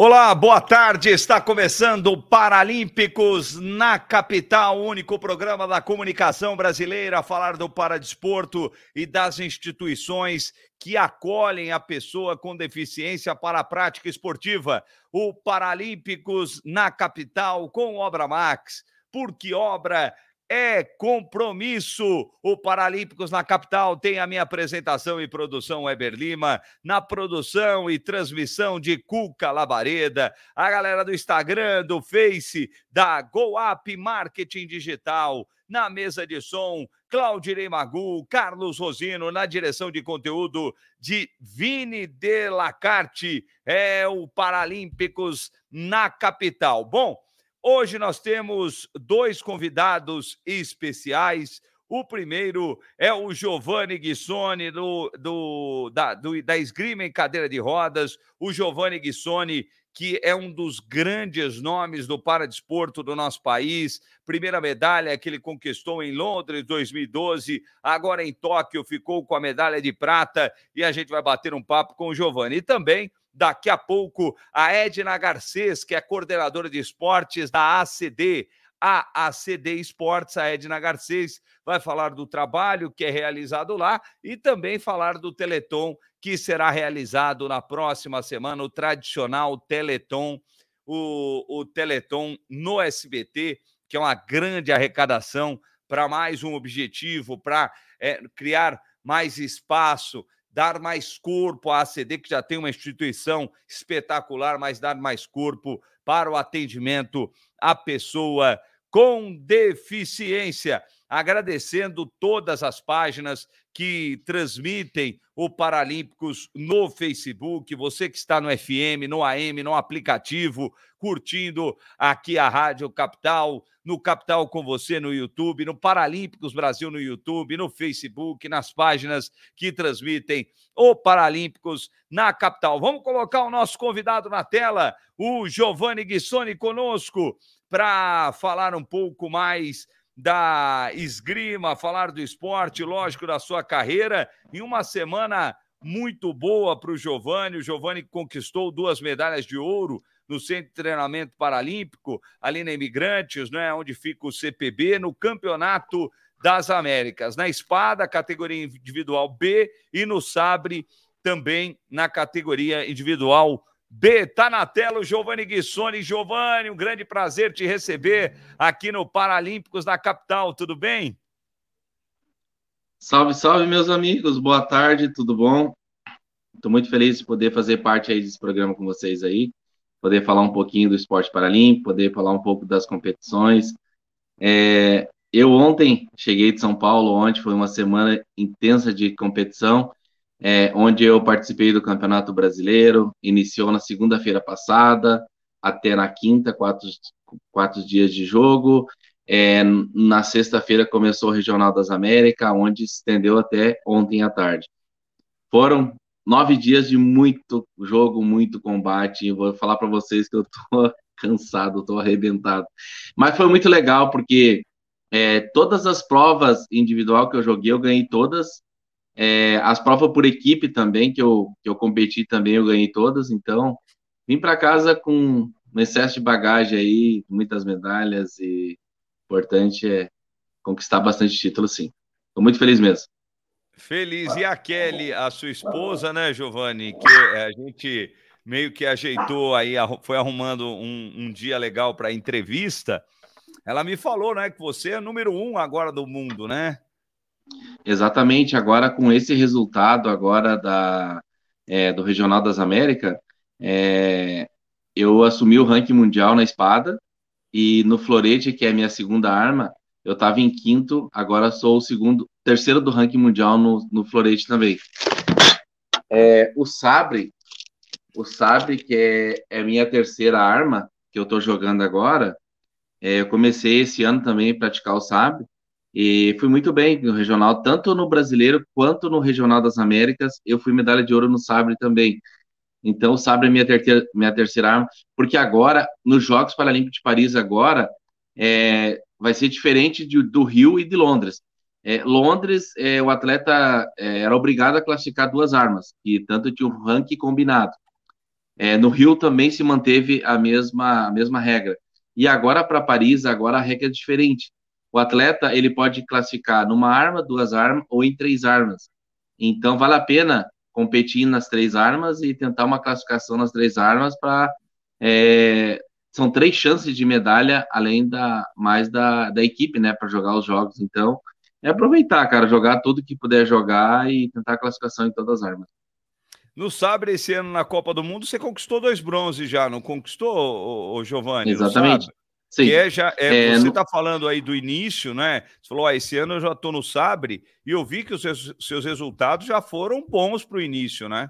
Olá, boa tarde. Está começando o Paralímpicos na capital, único programa da comunicação brasileira a falar do paradesporto e das instituições que acolhem a pessoa com deficiência para a prática esportiva. O Paralímpicos na capital com Obra Max, porque obra é compromisso. O Paralímpicos na capital tem a minha apresentação e produção Weber Lima, na produção e transmissão de Cuca Labareda, a galera do Instagram, do Face, da GoUp Marketing Digital, na mesa de som, Claudirei Magu, Carlos Rosino, na direção de conteúdo de Vini de Lacarte, é o Paralímpicos na capital. Bom, Hoje nós temos dois convidados especiais. O primeiro é o Giovanni Guissoni, do, do, da, do, da Esgrima em Cadeira de Rodas. O Giovanni Guissoni, que é um dos grandes nomes do paradesporto do nosso país. Primeira medalha que ele conquistou em Londres 2012, agora em Tóquio ficou com a medalha de prata e a gente vai bater um papo com o Giovanni. E também Daqui a pouco, a Edna Garcês, que é coordenadora de esportes da ACD, a ACD Esportes, a Edna Garcês, vai falar do trabalho que é realizado lá e também falar do Teleton, que será realizado na próxima semana, o tradicional Teleton, o, o Teleton no SBT, que é uma grande arrecadação para mais um objetivo, para é, criar mais espaço dar mais corpo à ACD, que já tem uma instituição espetacular, mas dar mais corpo para o atendimento à pessoa com deficiência. Agradecendo todas as páginas que transmitem o Paralímpicos no Facebook, você que está no FM, no AM, no aplicativo, curtindo aqui a Rádio Capital, no Capital com você no YouTube, no Paralímpicos Brasil no YouTube, no Facebook, nas páginas que transmitem o Paralímpicos na capital. Vamos colocar o nosso convidado na tela, o Giovanni Guissoni conosco, para falar um pouco mais da esgrima, falar do esporte, lógico, da sua carreira, em uma semana muito boa para o Giovanni. O Giovanni conquistou duas medalhas de ouro no Centro de Treinamento Paralímpico, ali na Imigrantes, né, onde fica o CPB, no Campeonato das Américas. Na espada, categoria individual B, e no sabre, também na categoria individual B. Tá na tela o Giovanni Guissoni. Giovanni, um grande prazer te receber aqui no Paralímpicos da capital, tudo bem? Salve, salve, meus amigos. Boa tarde, tudo bom? Estou muito feliz de poder fazer parte aí desse programa com vocês aí poder falar um pouquinho do esporte paralímpico, poder falar um pouco das competições. É, eu ontem cheguei de São Paulo, ontem foi uma semana intensa de competição, é, onde eu participei do Campeonato Brasileiro, iniciou na segunda-feira passada, até na quinta, quatro, quatro dias de jogo. É, na sexta-feira começou o Regional das Américas, onde se estendeu até ontem à tarde. Foram nove dias de muito jogo, muito combate. Eu vou falar para vocês que eu tô cansado, tô arrebentado. Mas foi muito legal porque é, todas as provas individual que eu joguei, eu ganhei todas. É, as provas por equipe também, que eu, que eu competi também, eu ganhei todas. Então, vim para casa com um excesso de bagagem aí, muitas medalhas e importante é conquistar bastante título, sim. Estou muito feliz mesmo. Feliz. E a Kelly, a sua esposa, né, Giovanni? Que a gente meio que ajeitou aí, foi arrumando um, um dia legal para entrevista. Ela me falou, né, que você é número um agora do mundo, né? Exatamente. Agora com esse resultado agora da é, do Regional das Américas, é, eu assumi o ranking mundial na espada e no florete, que é a minha segunda arma, eu estava em quinto, agora sou o segundo, terceiro do ranking mundial no, no florete também. É, o sabre, o sabre que é, é minha terceira arma que eu estou jogando agora, é, eu comecei esse ano também a praticar o sabre e fui muito bem no regional, tanto no brasileiro quanto no regional das Américas. Eu fui medalha de ouro no sabre também. Então, o sabre é minha terceira, minha terceira arma, porque agora, nos Jogos Paralímpicos de Paris, agora, é, vai ser diferente de, do Rio e de Londres. É, Londres, é, o atleta é, era obrigado a classificar duas armas, e tanto tinha o ranking combinado. É, no Rio também se manteve a mesma, a mesma regra. E agora para Paris, agora a regra é diferente. O atleta ele pode classificar numa arma, duas armas ou em três armas. Então vale a pena competir nas três armas e tentar uma classificação nas três armas para é, são três chances de medalha além da mais da, da equipe, né, para jogar os jogos. Então é aproveitar, cara, jogar tudo que puder jogar e tentar a classificação em todas as armas. No Sabre, esse ano na Copa do Mundo, você conquistou dois bronzes já, não conquistou, o, Giovanni? Exatamente. Sim. Que é já, é, é você está no... falando aí do início, né? Você falou, ah, esse ano eu já estou no Sabre, e eu vi que os seus, seus resultados já foram bons para o início, né?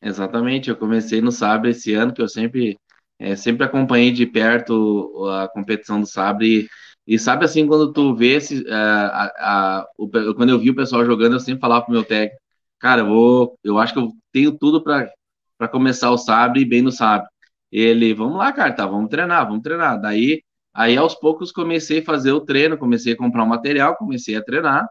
Exatamente, eu comecei no Sabre esse ano, que eu sempre, é, sempre acompanhei de perto a competição do Sabre, e sabe assim, quando tu vê, esse, a, a, a, o, quando eu vi o pessoal jogando, eu sempre falava pro meu técnico, cara, eu vou, eu acho que eu tenho tudo para começar o sabre bem no sabre. Ele, vamos lá, cara, tá, vamos treinar, vamos treinar. Daí, aí aos poucos comecei a fazer o treino, comecei a comprar o material, comecei a treinar.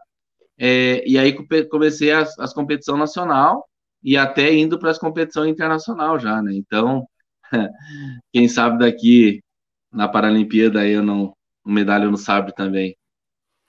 É, e aí comecei as, as competição nacional e até indo para as competição internacional já, né? Então, quem sabe daqui na Paralimpíada aí eu não um medalha no sabre também.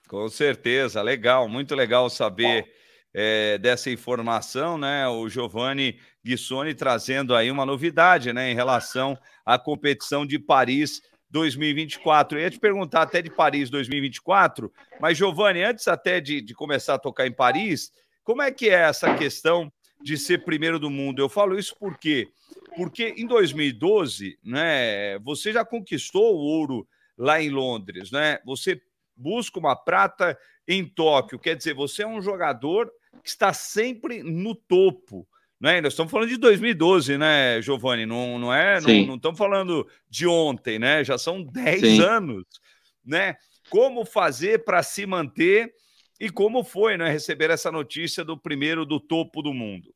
Com certeza, legal, muito legal saber é, dessa informação, né? O Giovanni Guissoni trazendo aí uma novidade, né, em relação à competição de Paris 2024. Eu ia te perguntar até de Paris 2024, mas Giovanni, antes até de, de começar a tocar em Paris, como é que é essa questão de ser primeiro do mundo? Eu falo isso por quê? Porque em 2012, né, você já conquistou o ouro lá em Londres, né? Você busca uma prata em Tóquio, quer dizer, você é um jogador que está sempre no topo. Né? Nós estamos falando de 2012, né, Giovanni? Não, não é? Não, não, estamos falando de ontem, né? Já são 10 Sim. anos, né? Como fazer para se manter e como foi, né, receber essa notícia do primeiro do topo do mundo?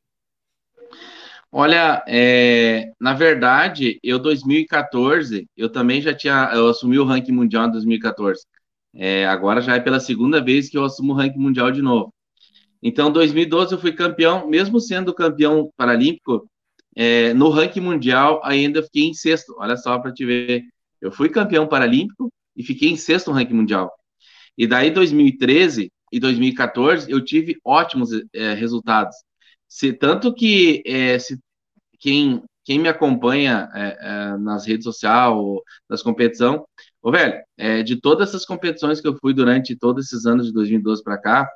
Olha, é, na verdade, eu 2014, eu também já tinha, eu assumi o ranking mundial em 2014. É, agora já é pela segunda vez que eu assumo o ranking mundial de novo. Então, 2012 eu fui campeão, mesmo sendo campeão paralímpico, é, no ranking mundial ainda fiquei em sexto. Olha só para te ver. Eu fui campeão paralímpico e fiquei em sexto no ranking mundial. E daí, 2013 e 2014, eu tive ótimos é, resultados. Se, tanto que é, se, quem, quem me acompanha é, é, nas redes sociais, nas competições, ô velho, é, de todas essas competições que eu fui durante todos esses anos de 2012 para cá,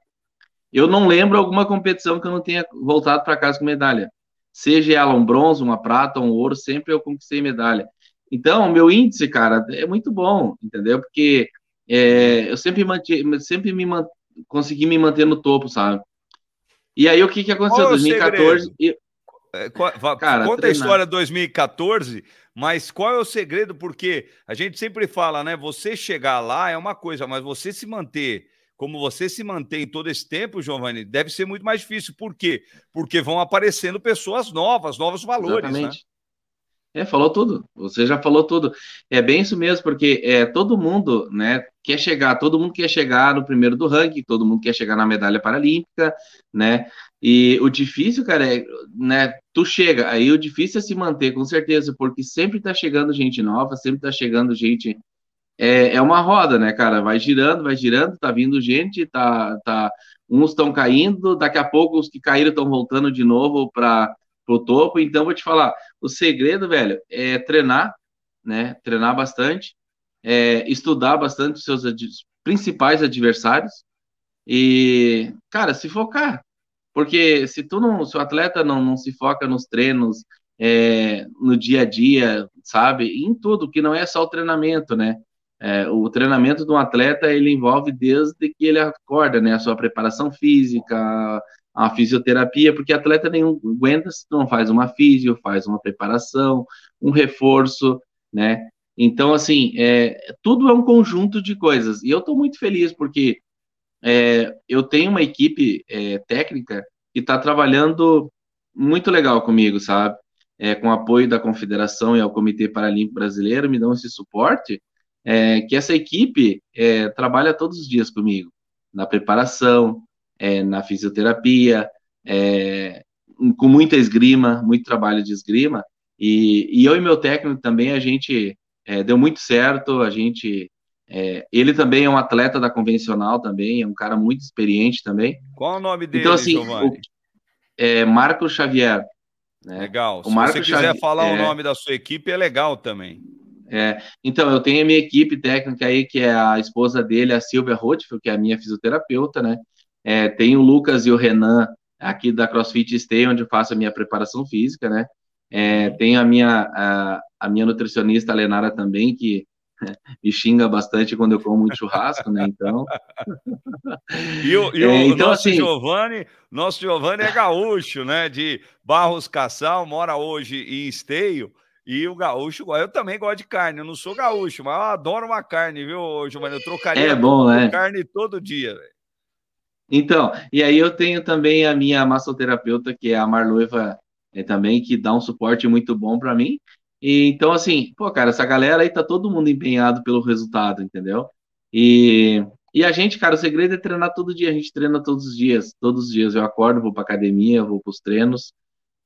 eu não lembro alguma competição que eu não tenha voltado para casa com medalha. Seja ela um bronze, uma prata, um ouro, sempre eu conquistei medalha. Então, o meu índice, cara, é muito bom, entendeu? Porque é, eu sempre, mantive, sempre me man, consegui me manter no topo, sabe? E aí, o que, que aconteceu? Em 2014. Eu, é, cara, conta treinar. a história de 2014, mas qual é o segredo? Porque a gente sempre fala, né? Você chegar lá é uma coisa, mas você se manter como você se mantém todo esse tempo, Giovanni, deve ser muito mais difícil. Por quê? Porque vão aparecendo pessoas novas, novos valores. Né? Exatamente. Né? É, falou tudo. Você já falou tudo. É bem isso mesmo, porque é, todo mundo né, quer chegar, todo mundo quer chegar no primeiro do ranking, todo mundo quer chegar na medalha paralímpica, né? E o difícil, cara, é, né? Tu chega, aí o difícil é se manter, com certeza, porque sempre tá chegando gente nova, sempre tá chegando gente é, é uma roda, né, cara? Vai girando, vai girando, tá vindo gente, tá, tá, uns estão caindo, daqui a pouco os que caíram estão voltando de novo para o topo. Então, vou te falar, o segredo, velho, é treinar, né? Treinar bastante, é, estudar bastante os seus ad principais adversários e, cara, se focar. Porque se tu não, se o atleta não, não se foca nos treinos, é, no dia a dia, sabe, em tudo, que não é só o treinamento, né? É, o treinamento de um atleta ele envolve desde que ele acorda, né, a sua preparação física, a fisioterapia, porque atleta nenhum aguenta se não faz uma físio, faz uma preparação, um reforço, né? Então, assim, é, tudo é um conjunto de coisas. E eu estou muito feliz porque é, eu tenho uma equipe é, técnica que está trabalhando muito legal comigo, sabe? É, com apoio da Confederação e ao Comitê Paralímpico Brasileiro, me dão esse suporte é, que essa equipe é, trabalha todos os dias comigo, na preparação, é, na fisioterapia, é, com muita esgrima, muito trabalho de esgrima, E, e eu e meu técnico também, a gente é, deu muito certo, a gente. É, ele também é um atleta da convencional também, é um cara muito experiente também. Qual o nome dele, então, assim, o, Marco Xavier. Né? Legal. O Se Marco você quiser Xavier, falar o nome da sua equipe, é legal também. É, então, eu tenho a minha equipe técnica aí, que é a esposa dele, a Silvia Rothfield, que é a minha fisioterapeuta, né? É, tem o Lucas e o Renan aqui da CrossFit Stay, onde eu faço a minha preparação física, né? É, tem a minha, a, a, minha nutricionista, a Lenara, também, que me xinga bastante quando eu como muito churrasco, né? Então. e o, e o é, então, nosso assim... Giovanni, nosso Giovanni é gaúcho, né? De Barros Cassal, mora hoje em Esteio. E o gaúcho, eu também gosto de carne. Eu não sou gaúcho, mas eu adoro uma carne, viu, Giovanni? Eu trocaria é bom, né? carne todo dia. Então, e aí eu tenho também a minha massoterapeuta, que é a Marloiva, é, também, que dá um suporte muito bom para mim. E, então, assim, pô, cara, essa galera aí tá todo mundo empenhado pelo resultado, entendeu? E, e a gente, cara, o segredo é treinar todo dia. A gente treina todos os dias, todos os dias. Eu acordo, vou pra academia, vou pros treinos.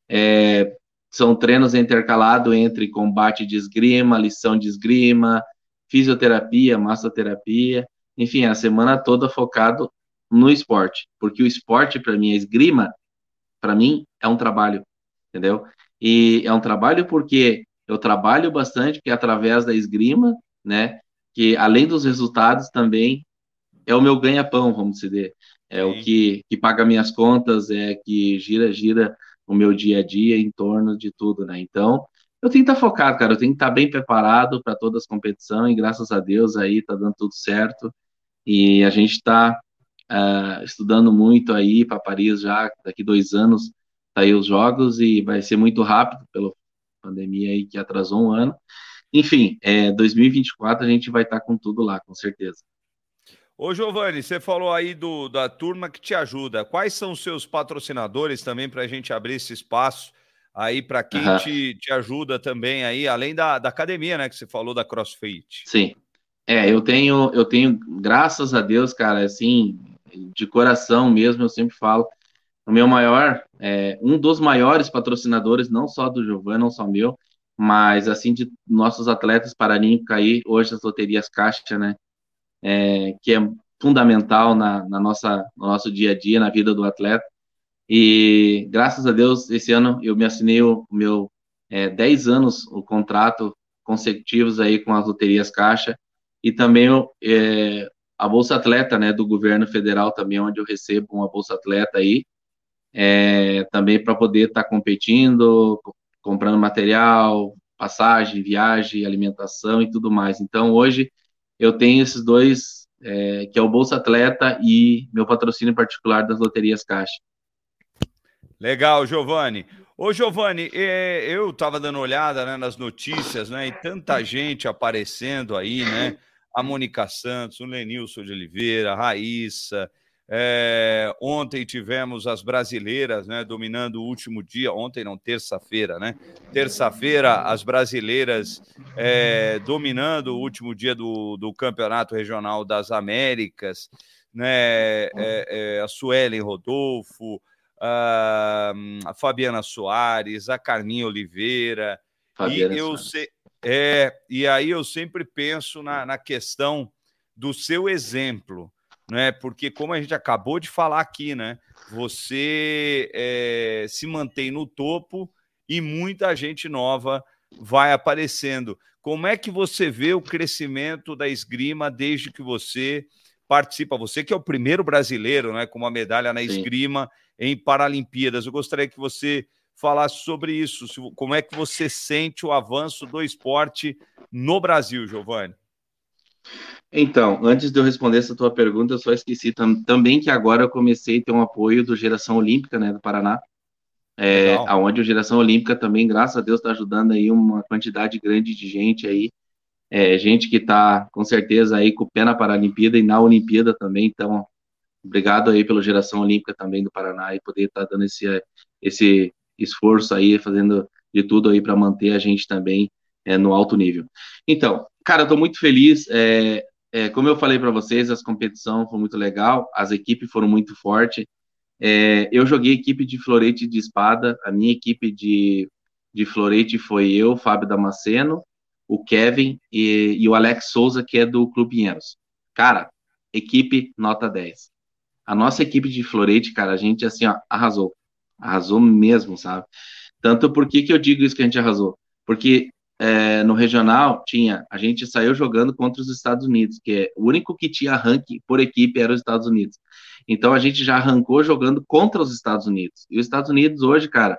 É, são treinos intercalados entre combate de esgrima, lição de esgrima, fisioterapia, massoterapia, enfim, a semana toda focado no esporte, porque o esporte para mim, a esgrima, para mim é um trabalho, entendeu? E é um trabalho porque eu trabalho bastante, que é através da esgrima, né, que além dos resultados também é o meu ganha-pão, vamos dizer, é Sim. o que, que paga minhas contas, é que gira, gira o meu dia a dia em torno de tudo, né? Então, eu tenho que estar focado, cara, eu tenho que estar bem preparado para todas as competições e graças a Deus aí tá dando tudo certo e a gente está uh, ah, estudando muito aí para Paris já daqui dois anos tá aí os jogos e vai ser muito rápido pela pandemia aí que atrasou um ano. Enfim, é, 2024 a gente vai estar tá com tudo lá, com certeza. Ô, Giovanni, você falou aí do, da turma que te ajuda. Quais são os seus patrocinadores também para a gente abrir esse espaço aí para quem uhum. te, te ajuda também aí, além da, da academia, né? Que você falou da CrossFit. Sim. É, eu tenho, eu tenho, graças a Deus, cara, assim, de coração mesmo, eu sempre falo, o meu maior, é, um dos maiores patrocinadores, não só do Giovanni, não só meu, mas assim de nossos atletas paralímpicos aí, hoje as loterias Caixa, né? É, que é fundamental na, na, nossa, no nosso dia a dia, na vida do atleta. E graças a Deus, esse ano eu me assinei o meu é, 10 anos o contrato consecutivos aí com as loterias Caixa e também é, a Bolsa Atleta, né, do governo federal também, onde eu recebo uma Bolsa Atleta aí, é, também para poder estar tá competindo, comprando material, passagem, viagem, alimentação e tudo mais. Então, hoje, eu tenho esses dois, é, que é o Bolsa Atleta e meu patrocínio particular das loterias Caixa. Legal, Giovanni. Ô, Giovanni, é, eu estava dando olhada né, nas notícias, né? E tanta gente aparecendo aí, né? A Mônica Santos, o Lenilson de Oliveira, a Raíssa, é, ontem tivemos as brasileiras né, dominando o último dia, ontem não, terça-feira, né? Terça-feira, as brasileiras é, dominando o último dia do, do Campeonato Regional das Américas, né? É, é a Suelen Rodolfo, a, a, Fabiana Soares, a Carminha Oliveira. Fabiana e eu sei, é, e aí eu sempre penso na, na questão do seu exemplo né? Porque como a gente acabou de falar aqui, né? Você é, se mantém no topo e muita gente nova vai aparecendo. Como é que você vê o crescimento da esgrima desde que você participa? Você que é o primeiro brasileiro, né, com uma medalha na esgrima Sim. em Paralimpíadas. Eu gostaria que você falasse sobre isso. Como é que você sente o avanço do esporte no Brasil, Giovanni? Então, antes de eu responder essa tua pergunta, eu só esqueci tam também que agora eu comecei a ter um apoio do Geração Olímpica, né, do Paraná, é, aonde o Geração Olímpica também, graças a Deus, está ajudando aí uma quantidade grande de gente aí, é, gente que está com certeza aí com o pé na Paralimpíada e na Olimpíada também, então, obrigado aí pelo Geração Olímpica também do Paraná e poder estar tá dando esse, esse esforço aí, fazendo de tudo aí para manter a gente também é, no alto nível. Então, cara, eu estou muito feliz, é, é, como eu falei para vocês, as competição foi muito legal, as equipes foram muito fortes. É, eu joguei equipe de florete de espada, a minha equipe de, de Florete foi eu, Fábio Damasceno, o Kevin e, e o Alex Souza, que é do Clube Pinheiros. Cara, equipe nota 10. A nossa equipe de Florete, cara, a gente assim, ó, arrasou. Arrasou mesmo, sabe? Tanto por que eu digo isso que a gente arrasou? Porque é, no regional tinha, a gente saiu jogando contra os Estados Unidos, que é o único que tinha ranking por equipe era os Estados Unidos. Então a gente já arrancou jogando contra os Estados Unidos. E os Estados Unidos hoje, cara,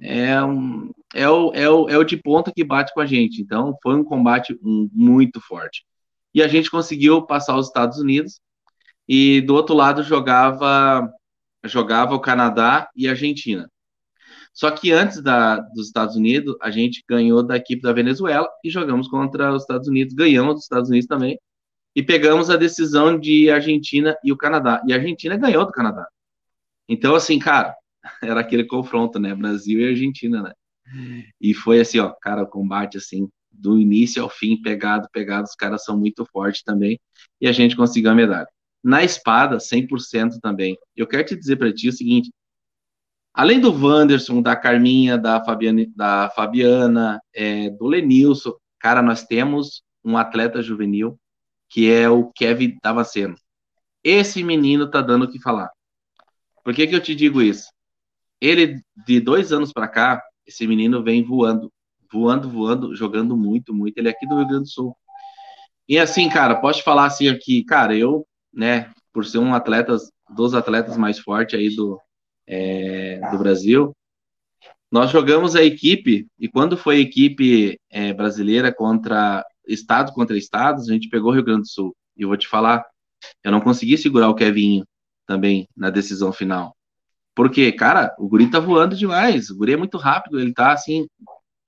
é, um, é, o, é, o, é o de ponta que bate com a gente. Então foi um combate muito forte. E a gente conseguiu passar os Estados Unidos. E do outro lado jogava jogava o Canadá e a Argentina. Só que antes da, dos Estados Unidos, a gente ganhou da equipe da Venezuela e jogamos contra os Estados Unidos, ganhamos dos Estados Unidos também, e pegamos a decisão de Argentina e o Canadá. E a Argentina ganhou do Canadá. Então, assim, cara, era aquele confronto, né? Brasil e Argentina, né? E foi assim, ó, cara, o combate, assim, do início ao fim, pegado, pegado, os caras são muito fortes também, e a gente conseguiu a medalha. Na espada, 100% também. Eu quero te dizer para ti o seguinte, além do Wanderson, da Carminha, da Fabiana, da Fabiana é, do Lenilson, cara, nós temos um atleta juvenil que é o Kevin Damasceno. Esse menino tá dando o que falar. Por que que eu te digo isso? Ele, de dois anos para cá, esse menino vem voando, voando, voando, jogando muito, muito. Ele é aqui do Rio Grande do Sul. E assim, cara, posso te falar assim aqui, cara, eu, né, por ser um atleta, dos atletas mais fortes aí do, é, do Brasil, nós jogamos a equipe, e quando foi equipe é, brasileira contra estado contra estados, a gente pegou o Rio Grande do Sul. E eu vou te falar, eu não consegui segurar o Kevinho também na decisão final. Porque, cara, o guri tá voando demais. O guri é muito rápido, ele tá assim,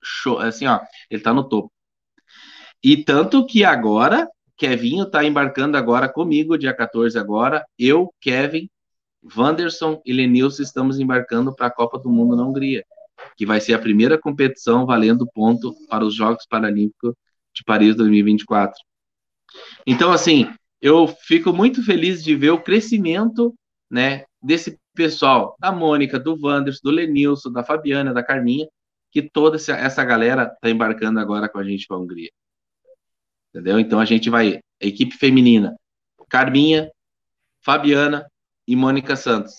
show, assim, ó, ele tá no topo. E tanto que agora, Kevinho tá embarcando agora comigo, dia 14 agora, eu, Kevin, Wanderson e Lenilson estamos embarcando para a Copa do Mundo na Hungria, que vai ser a primeira competição valendo ponto para os Jogos Paralímpicos de Paris 2024. Então, assim, eu fico muito feliz de ver o crescimento, né, desse pessoal, da Mônica, do Wanderson, do Lenilson, da Fabiana, da Carminha, que toda essa galera está embarcando agora com a gente para a Hungria. Entendeu? Então a gente vai, a equipe feminina, Carminha, Fabiana e Mônica Santos.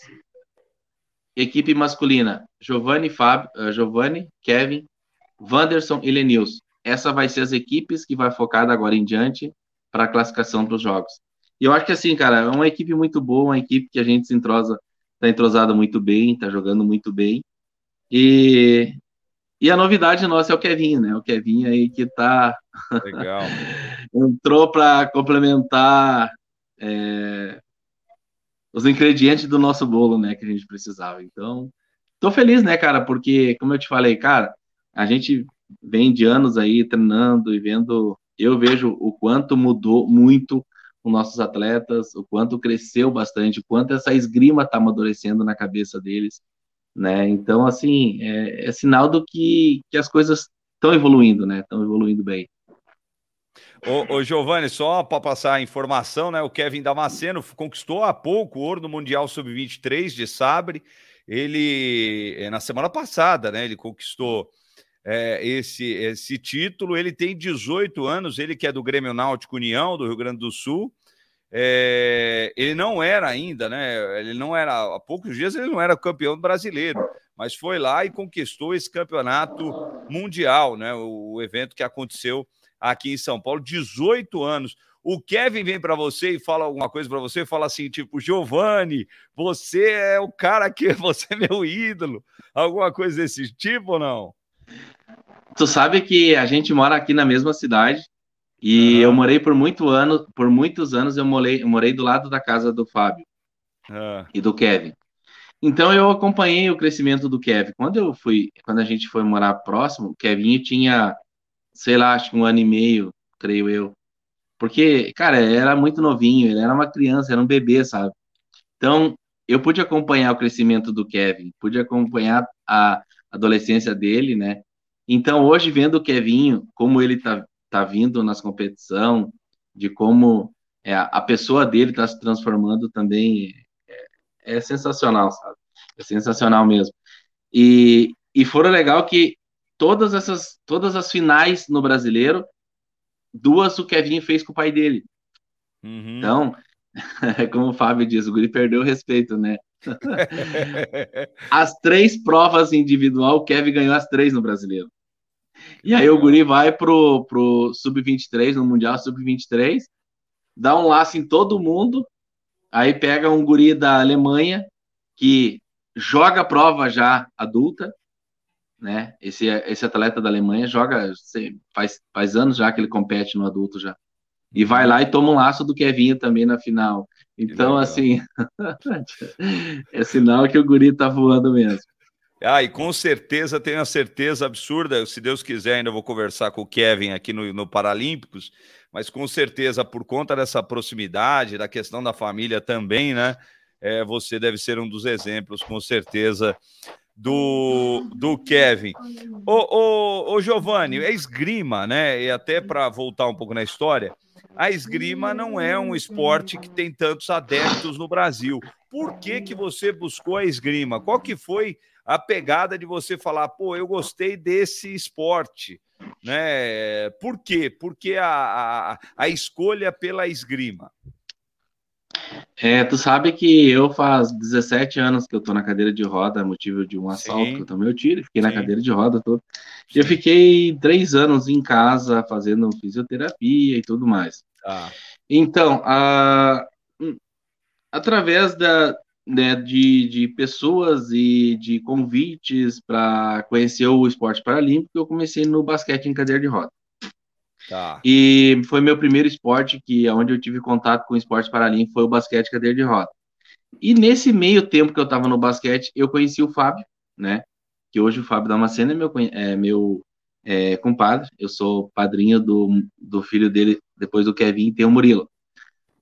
Equipe masculina, Giovanni, Fábio, uh, Giovanni, Kevin, Wanderson e Lenilson. Essa vai ser as equipes que vai focar agora em diante para a classificação para os jogos. E eu acho que assim, cara, é uma equipe muito boa, uma equipe que a gente se entrosa tá entrosado muito bem, tá jogando muito bem. E, e a novidade nossa é o Kevin, né? O Kevin aí que tá. Legal. Entrou para complementar é, os ingredientes do nosso bolo, né? Que a gente precisava. Então, tô feliz, né, cara? Porque, como eu te falei, cara, a gente vem de anos aí treinando e vendo. Eu vejo o quanto mudou muito com nossos atletas, o quanto cresceu bastante, o quanto essa esgrima está amadurecendo na cabeça deles, né? Então, assim, é, é sinal do que, que as coisas estão evoluindo, né? Estão evoluindo bem. Ô, ô Giovanni, só para passar a informação, né? O Kevin Damasceno conquistou há pouco o ouro no Mundial Sub-23 de Sabre. Ele, eh, na semana passada, né? Ele conquistou é, esse, esse título. Ele tem 18 anos, ele que é do Grêmio Náutico União, do Rio Grande do Sul. É, ele não era ainda, né? Ele não era, há poucos dias ele não era campeão brasileiro, mas foi lá e conquistou esse campeonato mundial, né? O, evento que aconteceu aqui em São Paulo, 18 anos. O Kevin vem para você e fala alguma coisa para você, fala assim, tipo, Giovanni, você é o cara que você é meu ídolo, alguma coisa desse tipo ou não? Tu sabe que a gente mora aqui na mesma cidade e uhum. eu morei por muito ano, por muitos anos eu morei, eu morei do lado da casa do Fábio uhum. e do Kevin. Então eu acompanhei o crescimento do Kevin. Quando eu fui, quando a gente foi morar próximo, o Kevin tinha, sei lá, acho que um ano e meio, creio eu. Porque, cara, ele era muito novinho, ele era uma criança, era um bebê, sabe? Então, eu pude acompanhar o crescimento do Kevin, pude acompanhar a adolescência dele, né? Então, hoje, vendo o Kevinho, como ele tá, tá vindo nas competição, de como é, a pessoa dele está se transformando também, é, sensacional, sabe? É sensacional mesmo. E, e fora legal que todas essas, todas as finais no brasileiro, duas o Kevin fez com o pai dele. Uhum. Então, como o Fábio diz, o Guri perdeu o respeito, né? as três provas individual, o Kevin ganhou as três no brasileiro. E aí o Guri vai pro, pro Sub-23, no Mundial Sub-23, dá um laço em todo mundo, aí pega um Guri da Alemanha, que joga a prova já adulta, né? Esse, esse atleta da Alemanha joga, faz, faz anos já que ele compete no adulto já. E vai lá e toma um laço do Kevinho também na final. Então, assim, é sinal que o guri tá voando mesmo. Ah, e com certeza, tenho a certeza absurda, se Deus quiser, ainda vou conversar com o Kevin aqui no, no Paralímpicos, mas com certeza, por conta dessa proximidade, da questão da família também, né? É, você deve ser um dos exemplos, com certeza, do, do Kevin. Ô, ô, ô Giovanni, é esgrima, né? E até para voltar um pouco na história, a esgrima não é um esporte que tem tantos adeptos no Brasil. Por que, que você buscou a esgrima? Qual que foi a pegada de você falar, pô, eu gostei desse esporte? Né? Por quê? Por que a, a, a escolha pela esgrima? É, tu sabe que eu faz 17 anos que eu tô na cadeira de roda, motivo de um assalto Sim. que eu tomei o tiro, fiquei Sim. na cadeira de roda todo. Eu fiquei três anos em casa fazendo fisioterapia e tudo mais. Ah. Então, a, através da, né, de, de pessoas e de convites para conhecer o esporte paralímpico, eu comecei no basquete em cadeira de roda. Tá. E foi meu primeiro esporte que onde eu tive contato com o esporte paralímpico foi o basquete cadeira de roda. E nesse meio tempo que eu estava no basquete, eu conheci o Fábio, né? Que hoje o Fábio Damasceno é meu, é meu é, compadre. Eu sou padrinho do, do filho dele, depois do Kevin, tem o Murilo.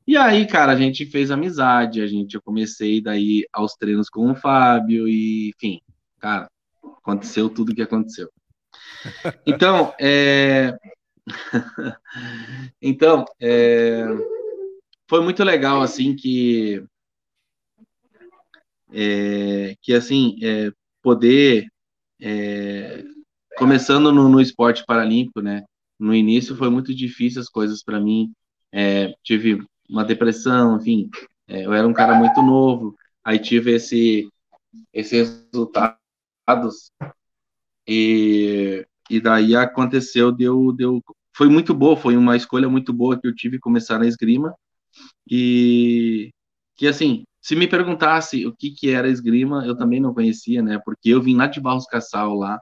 E aí, cara, a gente fez amizade, a gente, eu comecei daí aos treinos com o Fábio, e enfim, cara, aconteceu tudo o que aconteceu. Então, é, então, é, foi muito legal, assim, que, é, que assim, é, poder, é, começando no, no, esporte paralímpico, né, no início foi muito difícil as coisas para mim, é, tive uma depressão, enfim, é, eu era um cara muito novo, aí tive esse, esses resultados, e e daí aconteceu, deu, deu, foi muito boa, foi uma escolha muito boa que eu tive começar na esgrima. E que assim, se me perguntasse o que que era esgrima, eu também não conhecia, né? Porque eu vim lá de Barros Cassal lá,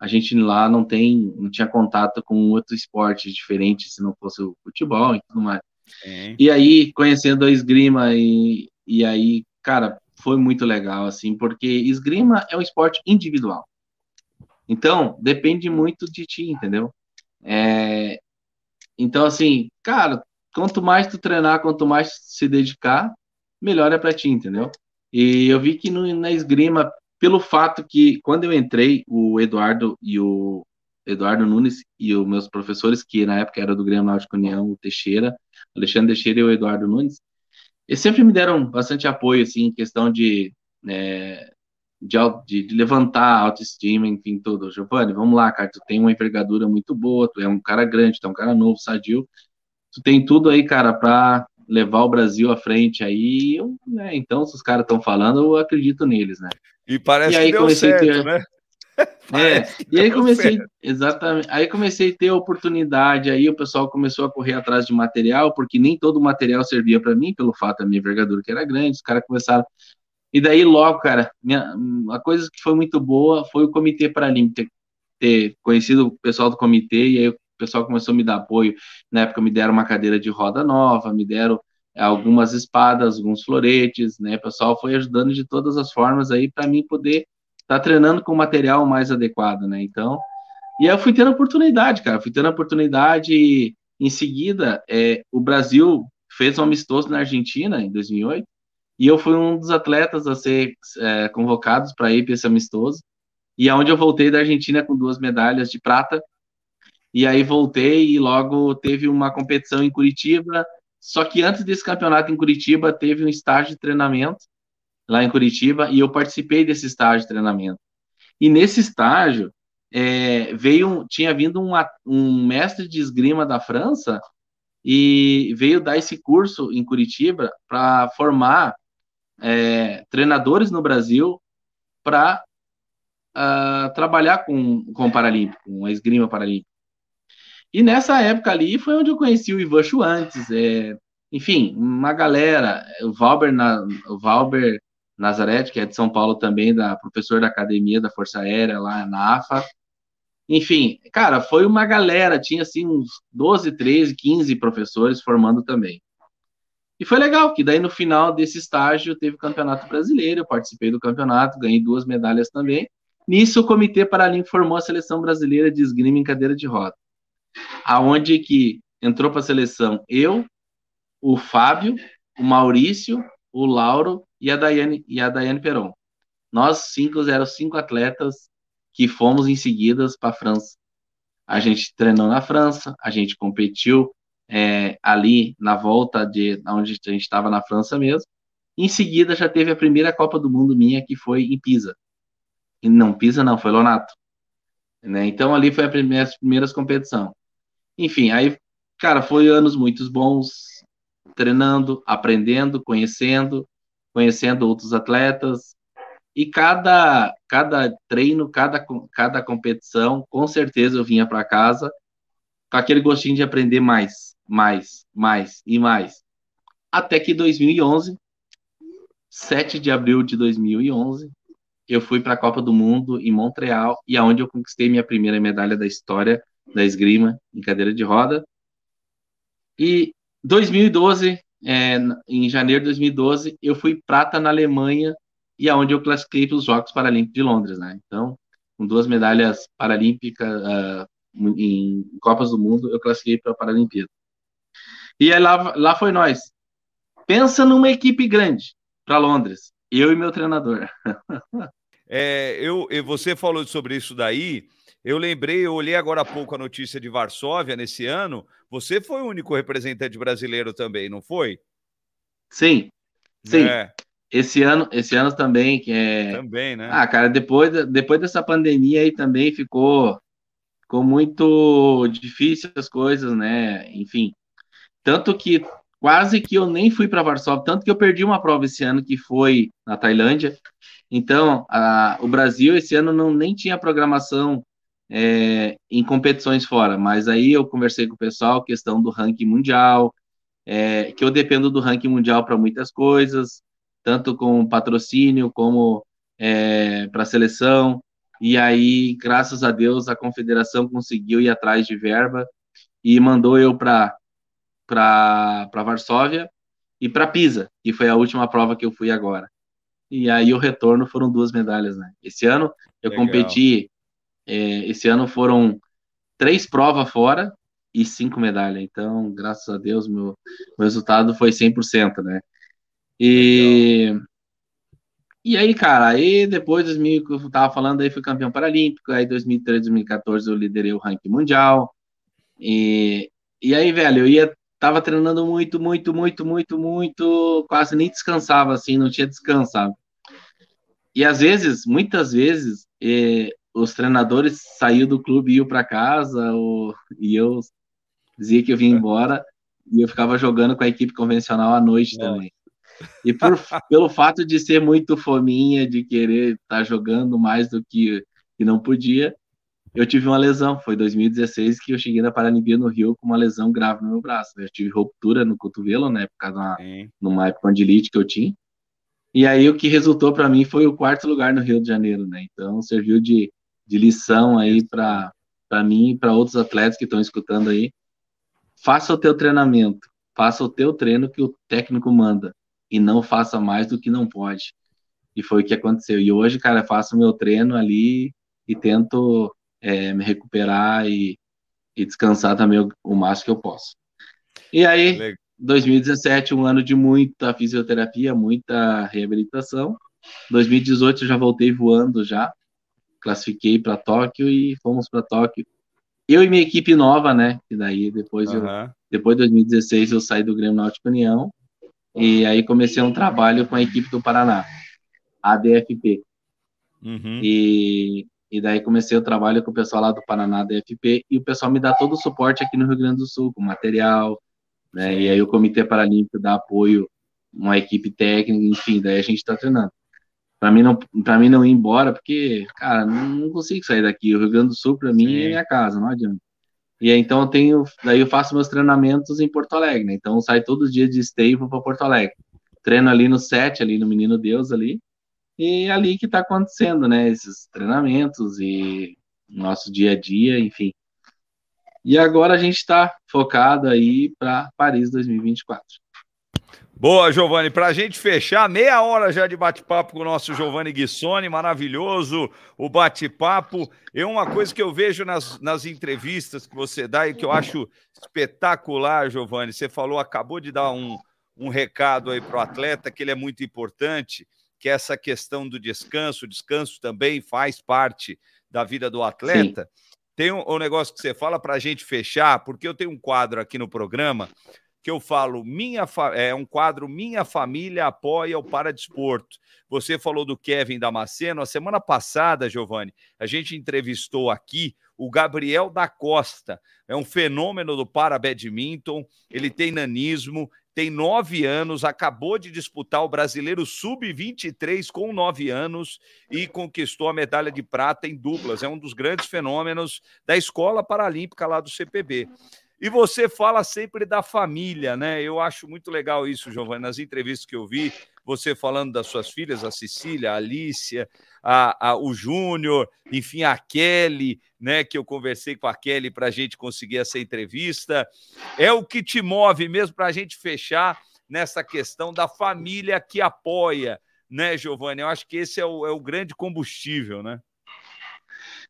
a gente lá não tem, não tinha contato com outro esporte diferente, se não fosse o futebol e tudo mais. É. E aí, conhecendo a esgrima e, e aí, cara, foi muito legal, assim, porque esgrima é um esporte individual. Então, depende muito de ti, entendeu? É, então, assim, cara, quanto mais tu treinar, quanto mais se dedicar, melhor é para ti, entendeu? E eu vi que no, na esgrima, pelo fato que quando eu entrei, o Eduardo e o Eduardo Nunes e os meus professores, que na época era do Grêmio Náutico União, o Teixeira, Alexandre Teixeira e o Eduardo Nunes, eles sempre me deram bastante apoio, assim, em questão de é, de, de, levantar a autoestima, enfim, tudo. Giovanni, vamos lá, cara, tu tem uma envergadura muito boa, tu é um cara grande, tu é um cara novo, sadio, tu tem tudo aí, cara, para levar o Brasil à frente aí, eu, né, então, se os caras estão falando, eu acredito neles, né. E parece e aí que deu certo, ter... né? É, e aí comecei, certo. exatamente, aí comecei a ter oportunidade, aí o pessoal começou a correr atrás de material, porque nem todo o material servia para mim, pelo fato da minha envergadura que era grande, os caras começaram e daí, logo, cara, minha, a coisa que foi muito boa foi o Comitê Paralímpico ter, ter conhecido o pessoal do comitê, e aí o pessoal começou a me dar apoio. Na época, me deram uma cadeira de roda nova, me deram algumas espadas, alguns floretes, né? O pessoal foi ajudando de todas as formas aí para mim poder tá treinando com o material mais adequado, né? Então, e aí eu fui tendo oportunidade, cara, fui tendo oportunidade e em seguida é, o Brasil fez um amistoso na Argentina em 2008 e eu fui um dos atletas a ser é, convocados para ir para esse amistoso. E aonde é eu voltei da Argentina com duas medalhas de prata. E aí voltei e logo teve uma competição em Curitiba. Só que antes desse campeonato em Curitiba, teve um estágio de treinamento lá em Curitiba e eu participei desse estágio de treinamento. E nesse estágio, é, veio, tinha vindo um, mestre de esgrima da França e veio dar esse curso em Curitiba para formar é, treinadores no Brasil para uh, ah, trabalhar com, com o Paralímpico, com a esgrima paralímpica. E nessa época ali foi onde eu conheci o Ivan Schwantes, é, enfim, uma galera, o Valber, na, o Valber Nazareth, que é de São Paulo também, da professor da Academia da Força Aérea lá na AFA. Enfim, cara, foi uma galera, tinha assim uns 12, 13, 15 professores formando também. E foi legal, que daí no final desse estágio teve o Campeonato Brasileiro, eu participei do campeonato, ganhei duas medalhas também. Nisso o Comitê Paralímpico formou a seleção brasileira de esgrima em cadeira de roda, aonde que entrou para a seleção eu, o Fábio, o Maurício, o Lauro e a Daiane, e a Daiane Peron. Nós cinco eram cinco atletas que fomos em seguida para a França. A gente treinou na França, a gente competiu é, ali na volta de onde a gente estava na França mesmo. Em seguida já teve a primeira Copa do Mundo minha que foi em Pisa. E não Pisa não, foi Lonato. Né? Então ali foi a primeira, as primeiras competição. Enfim, aí cara, foi anos muito bons, treinando, aprendendo, conhecendo, conhecendo outros atletas. E cada, cada treino, cada, cada competição, com certeza eu vinha para casa com aquele gostinho de aprender mais, mais, mais e mais. Até que 2011, 7 de abril de 2011, eu fui para a Copa do Mundo em Montreal e aonde eu conquistei minha primeira medalha da história da esgrima em cadeira de roda. E 2012, é, em janeiro de 2012, eu fui prata na Alemanha e aonde eu classifiquei para os Jogos Paralímpicos de Londres, né? Então, com duas medalhas paralímpicas uh, em Copas do Mundo, eu classifiquei para a Paralimpíada. E aí lá, lá foi nós. Pensa numa equipe grande para Londres, eu e meu treinador. é, eu, você falou sobre isso daí. Eu lembrei, eu olhei agora há pouco a notícia de Varsóvia nesse ano. Você foi o único representante brasileiro também, não foi? Sim, sim. É. Esse ano, esse ano também, que é. Também, né? Ah, cara, depois, depois dessa pandemia aí também ficou, ficou muito difícil as coisas, né? Enfim. Tanto que quase que eu nem fui para Varsóvia, tanto que eu perdi uma prova esse ano que foi na Tailândia. Então, a, o Brasil esse ano não nem tinha programação é, em competições fora, mas aí eu conversei com o pessoal, questão do ranking mundial, é, que eu dependo do ranking mundial para muitas coisas, tanto com patrocínio como é, para seleção, e aí, graças a Deus, a confederação conseguiu ir atrás de verba e mandou eu para Varsóvia e para Pisa, que foi a última prova que eu fui agora. E aí o retorno foram duas medalhas, né? Esse ano eu Legal. competi é, esse ano foram três provas fora e cinco medalhas. Então, graças a Deus, meu, meu resultado foi 100%, né? E, e aí, cara, aí depois, 2000, que eu tava falando, aí fui campeão paralímpico, aí 2013, 2014 eu liderei o ranking mundial. E, e aí, velho, eu ia, tava treinando muito, muito, muito, muito, muito, quase nem descansava, assim, não tinha descanso, sabe? E às vezes, muitas vezes, eh, os treinadores saíam do clube e iam para casa, ou, e eu dizia que eu vinha embora, e eu ficava jogando com a equipe convencional à noite também. E por, pelo fato de ser muito fominha, de querer estar tá jogando mais do que, que não podia, eu tive uma lesão. Foi 2016 que eu cheguei na Paralimpíada no Rio com uma lesão grave no meu braço. Eu tive ruptura no cotovelo, né, por causa de uma epicondilite que eu tinha. E aí o que resultou para mim foi o quarto lugar no Rio de Janeiro, né? Então serviu de de lição aí para mim e para outros atletas que estão escutando aí. Faça o teu treinamento, faça o teu treino que o técnico manda e não faça mais do que não pode. E foi o que aconteceu. E hoje, cara, faço meu treino ali e tento é, me recuperar e, e descansar também o, o, máximo que eu posso. E aí, Legal. 2017, um ano de muita fisioterapia, muita reabilitação. 2018 eu já voltei voando já classifiquei para Tóquio e fomos para Tóquio. Eu e minha equipe nova, né? E daí depois uhum. eu, depois de 2016 eu saí do Grêmio Náutico União e aí comecei um trabalho com a equipe do Paraná, a DFP. Uhum. E, e daí comecei o trabalho com o pessoal lá do Paraná da FP, e o pessoal me dá todo o suporte aqui no Rio Grande do Sul, com material, né? E aí o Comitê Paralímpico dá apoio, uma equipe técnica, enfim, daí a gente está treinando. Para mim não, para mim não ir embora, porque, cara, não consigo sair daqui. O Rio Grande do Sul para mim é minha casa, não adianta. E aí, então eu tenho, daí eu faço meus treinamentos em Porto Alegre, né? Então todos os dias de Esteio para Porto Alegre. Treino ali no set, ali no Menino Deus ali. E é ali que está acontecendo, né? Esses treinamentos e nosso dia a dia, enfim. E agora a gente está focado aí para Paris 2024. Boa, Giovanni. Para a gente fechar, meia hora já de bate-papo com o nosso Giovanni Guissoni, maravilhoso o bate-papo. É uma coisa que eu vejo nas, nas entrevistas que você dá e que eu acho espetacular, Giovanni. Você falou, acabou de dar um, um recado aí para o atleta, que ele é muito importante, que é essa questão do descanso. O descanso também faz parte da vida do atleta. Sim. Tem um, um negócio que você fala para a gente fechar, porque eu tenho um quadro aqui no programa que eu falo, minha é um quadro Minha Família Apoia o Paradesporto. Você falou do Kevin Damasceno. A semana passada, Giovanni, a gente entrevistou aqui o Gabriel da Costa. É um fenômeno do para badminton. Ele tem nanismo, tem nove anos, acabou de disputar o Brasileiro Sub-23 com nove anos e conquistou a medalha de prata em duplas. É um dos grandes fenômenos da Escola Paralímpica lá do CPB. E você fala sempre da família, né? Eu acho muito legal isso, Giovanni. Nas entrevistas que eu vi, você falando das suas filhas, a Cecília, a Alicia, a, a, o Júnior, enfim, a Kelly, né? Que eu conversei com a Kelly para a gente conseguir essa entrevista. É o que te move mesmo para a gente fechar nessa questão da família que apoia, né, Giovanni? Eu acho que esse é o, é o grande combustível, né?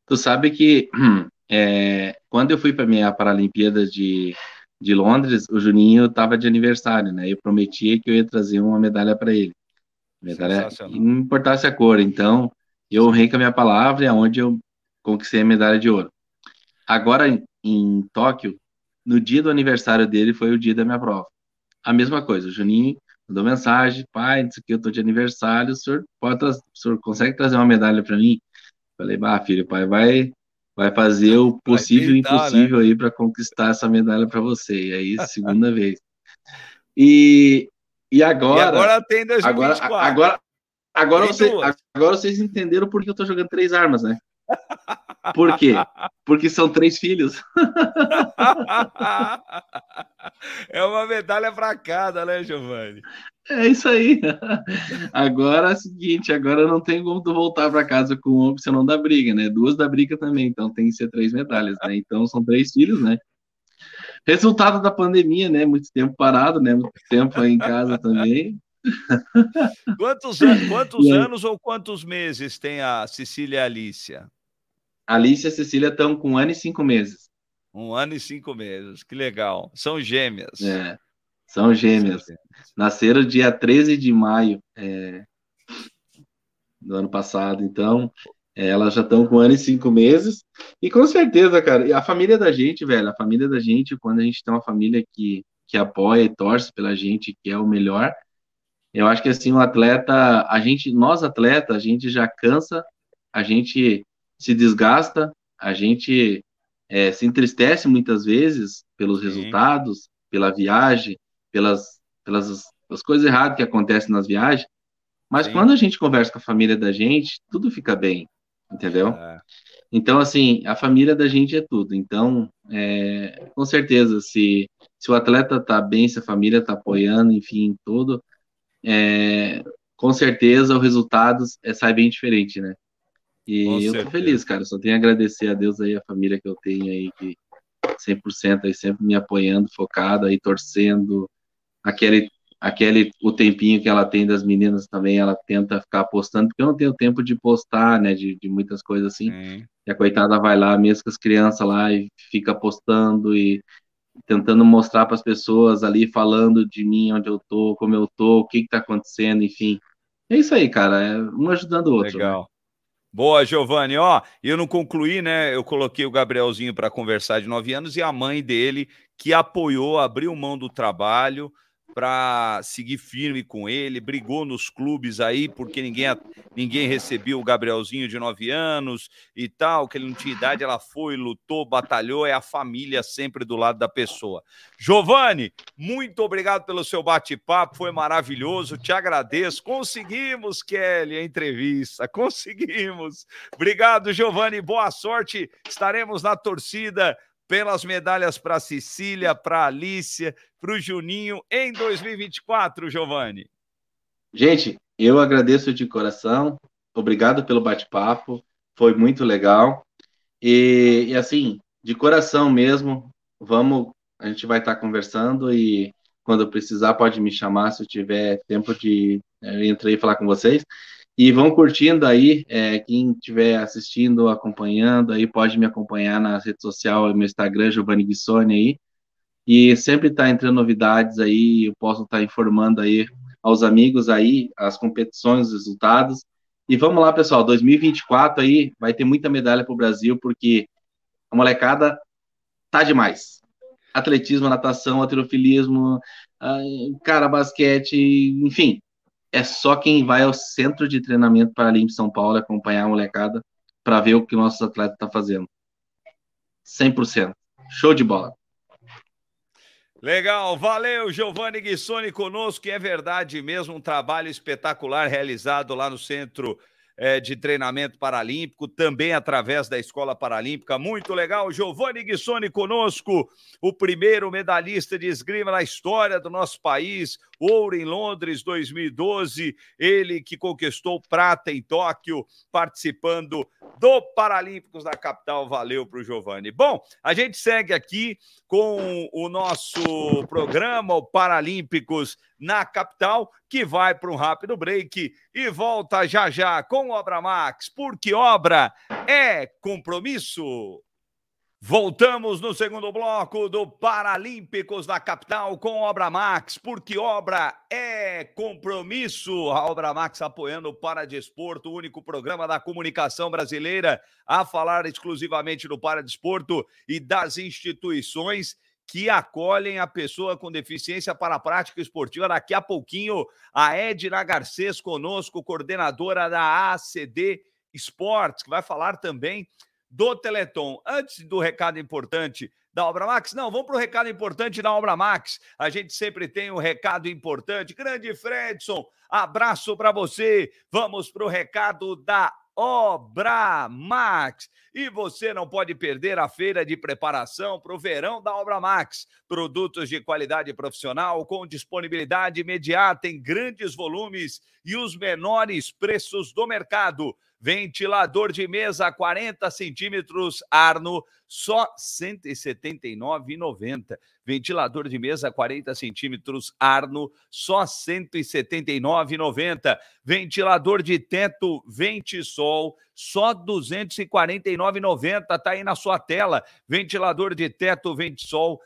Tu sabe que é, quando eu fui para minha Paralimpíada de, de Londres, o Juninho estava de aniversário, né? Eu prometia que eu ia trazer uma medalha para ele. Medalha, não importasse a cor. Então, eu honrei com a minha palavra e aonde eu conquistei a medalha de ouro. Agora, em, em Tóquio, no dia do aniversário dele, foi o dia da minha prova. A mesma coisa, o Juninho mandou mensagem, pai, isso aqui eu tô de aniversário, o senhor, pode o senhor consegue trazer uma medalha para mim? Falei, bah, filho, pai vai vai fazer o possível e né? impossível né? aí para conquistar essa medalha para você. E aí, segunda vez. E, e agora. E agora tem 2024. Agora, agora, agora, você, agora vocês entenderam por que eu tô jogando três armas, né? Por quê? Porque são três filhos. É uma medalha para cada, né, Giovanni? É isso aí. Agora é o seguinte, agora não tem como tu voltar para casa com uma você não dá briga, né? Duas da briga também, então tem que ser três medalhas, né? Então são três filhos, né? Resultado da pandemia, né? Muito tempo parado, né? Muito tempo aí em casa também. Quantos, an quantos anos ou quantos meses tem a Cecília e a Alicia? Alicia e a Cecília estão com um ano e cinco meses. Um ano e cinco meses, que legal. São gêmeas. É, são gêmeas. Nasceram dia 13 de maio é, do ano passado, então é, elas já estão com um ano e cinco meses. E com certeza, cara, a família da gente, velho, a família da gente, quando a gente tem uma família que, que apoia e torce pela gente, que é o melhor, eu acho que assim, o atleta, a gente, nós atletas, a gente já cansa, a gente se desgasta, a gente é, se entristece muitas vezes pelos Sim. resultados, pela viagem, pelas, pelas as coisas erradas que acontecem nas viagens, mas Sim. quando a gente conversa com a família da gente, tudo fica bem, entendeu? É. Então, assim, a família da gente é tudo. Então, é, com certeza, se, se o atleta tá bem, se a família tá apoiando, enfim, tudo, é, com certeza o resultado é, sai bem diferente, né? E Com eu certeza. tô feliz, cara. Só tenho a agradecer a Deus aí, a família que eu tenho aí, que 100% aí sempre me apoiando, focado aí, torcendo. Aquele, aquele, o tempinho que ela tem das meninas também, ela tenta ficar postando, porque eu não tenho tempo de postar, né, de, de muitas coisas assim. E a coitada vai lá, mesmo com as crianças lá, e fica postando e tentando mostrar para as pessoas ali, falando de mim, onde eu tô, como eu tô, o que que tá acontecendo, enfim. É isso aí, cara, é um ajudando o outro. Né? Legal. Né? Boa, Giovanni. Ó, eu não concluí, né? Eu coloquei o Gabrielzinho para conversar de nove anos e a mãe dele, que apoiou, abriu mão do trabalho, para seguir firme com ele, brigou nos clubes aí, porque ninguém, ninguém recebia o Gabrielzinho de nove anos e tal, que ele não tinha idade, ela foi, lutou, batalhou, é a família sempre do lado da pessoa. Giovanni, muito obrigado pelo seu bate-papo, foi maravilhoso, te agradeço. Conseguimos, Kelly, a entrevista, conseguimos. Obrigado, Giovanni, boa sorte, estaremos na torcida pelas medalhas para Cecília, para Alícia, para o Juninho em 2024, Giovanni. Gente, eu agradeço de coração, obrigado pelo bate-papo, foi muito legal. E, e, assim, de coração mesmo, vamos, a gente vai estar conversando e quando precisar pode me chamar se eu tiver tempo de eu entrar e falar com vocês. E vão curtindo aí, é, quem estiver assistindo, acompanhando, aí pode me acompanhar na rede social, meu Instagram, Giovanni Guissoni aí. E sempre está entrando novidades aí, eu posso estar tá informando aí aos amigos aí, as competições, os resultados. E vamos lá, pessoal, 2024 aí vai ter muita medalha para o Brasil, porque a molecada tá demais. Atletismo, natação, alterofilismo, cara, basquete, enfim, é só quem vai ao centro de treinamento Paralímpico São Paulo acompanhar a molecada para ver o que o nosso atleta está fazendo. 100%. Show de bola. Legal, valeu, Giovanni Guissoni conosco, é verdade mesmo, um trabalho espetacular realizado lá no Centro é, de treinamento paralímpico, também através da Escola Paralímpica. Muito legal. Giovanni Guissoni conosco, o primeiro medalhista de esgrima na história do nosso país. Ouro em Londres 2012. Ele que conquistou prata em Tóquio, participando do Paralímpicos da capital. Valeu para o Giovanni. Bom, a gente segue aqui com o nosso programa, o Paralímpicos na capital, que vai para um rápido break e volta já já com Obra Max, porque obra é compromisso. Voltamos no segundo bloco do Paralímpicos da capital com Obra Max, porque obra é compromisso. A Obra Max apoiando o Paradesporto, o único programa da comunicação brasileira a falar exclusivamente do Paradesporto e das instituições que acolhem a pessoa com deficiência para a prática esportiva. Daqui a pouquinho, a Edna Garcês conosco, coordenadora da ACD Esportes, que vai falar também do Teleton. Antes do recado importante da Obra Max, não, vamos para o recado importante da Obra Max. A gente sempre tem um recado importante. Grande Fredson, abraço para você. Vamos para o recado da Obra Max. E você não pode perder a feira de preparação para o verão da Obra Max. Produtos de qualidade profissional com disponibilidade imediata em grandes volumes e os menores preços do mercado. Ventilador de mesa 40 centímetros Arno, só R$ 179,90. Ventilador de mesa 40 centímetros Arno, só R$ 179,90. Ventilador de teto Ventisol, só R$ 249,90. Tá aí na sua tela. Ventilador de teto Ventisol,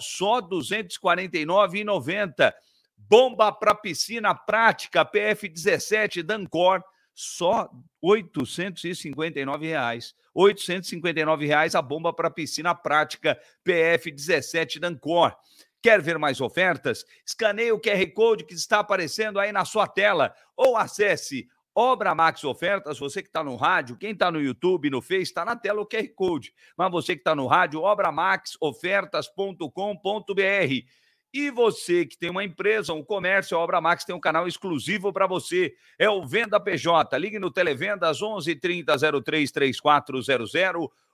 só R$ 249,90. Bomba para piscina prática PF17 Dancor só 859 reais. 859 reais a bomba para piscina prática PF17 Dancor. Quer ver mais ofertas? Escaneie o QR Code que está aparecendo aí na sua tela ou acesse Obra Max Ofertas, você que está no rádio, quem está no YouTube, no Face, está na tela o QR Code. Mas você que está no rádio, obramaxofertas.com.br. E você que tem uma empresa, um comércio, a Obra Max tem um canal exclusivo para você. É o Venda PJ. Ligue no Televendas 11 30 03 3400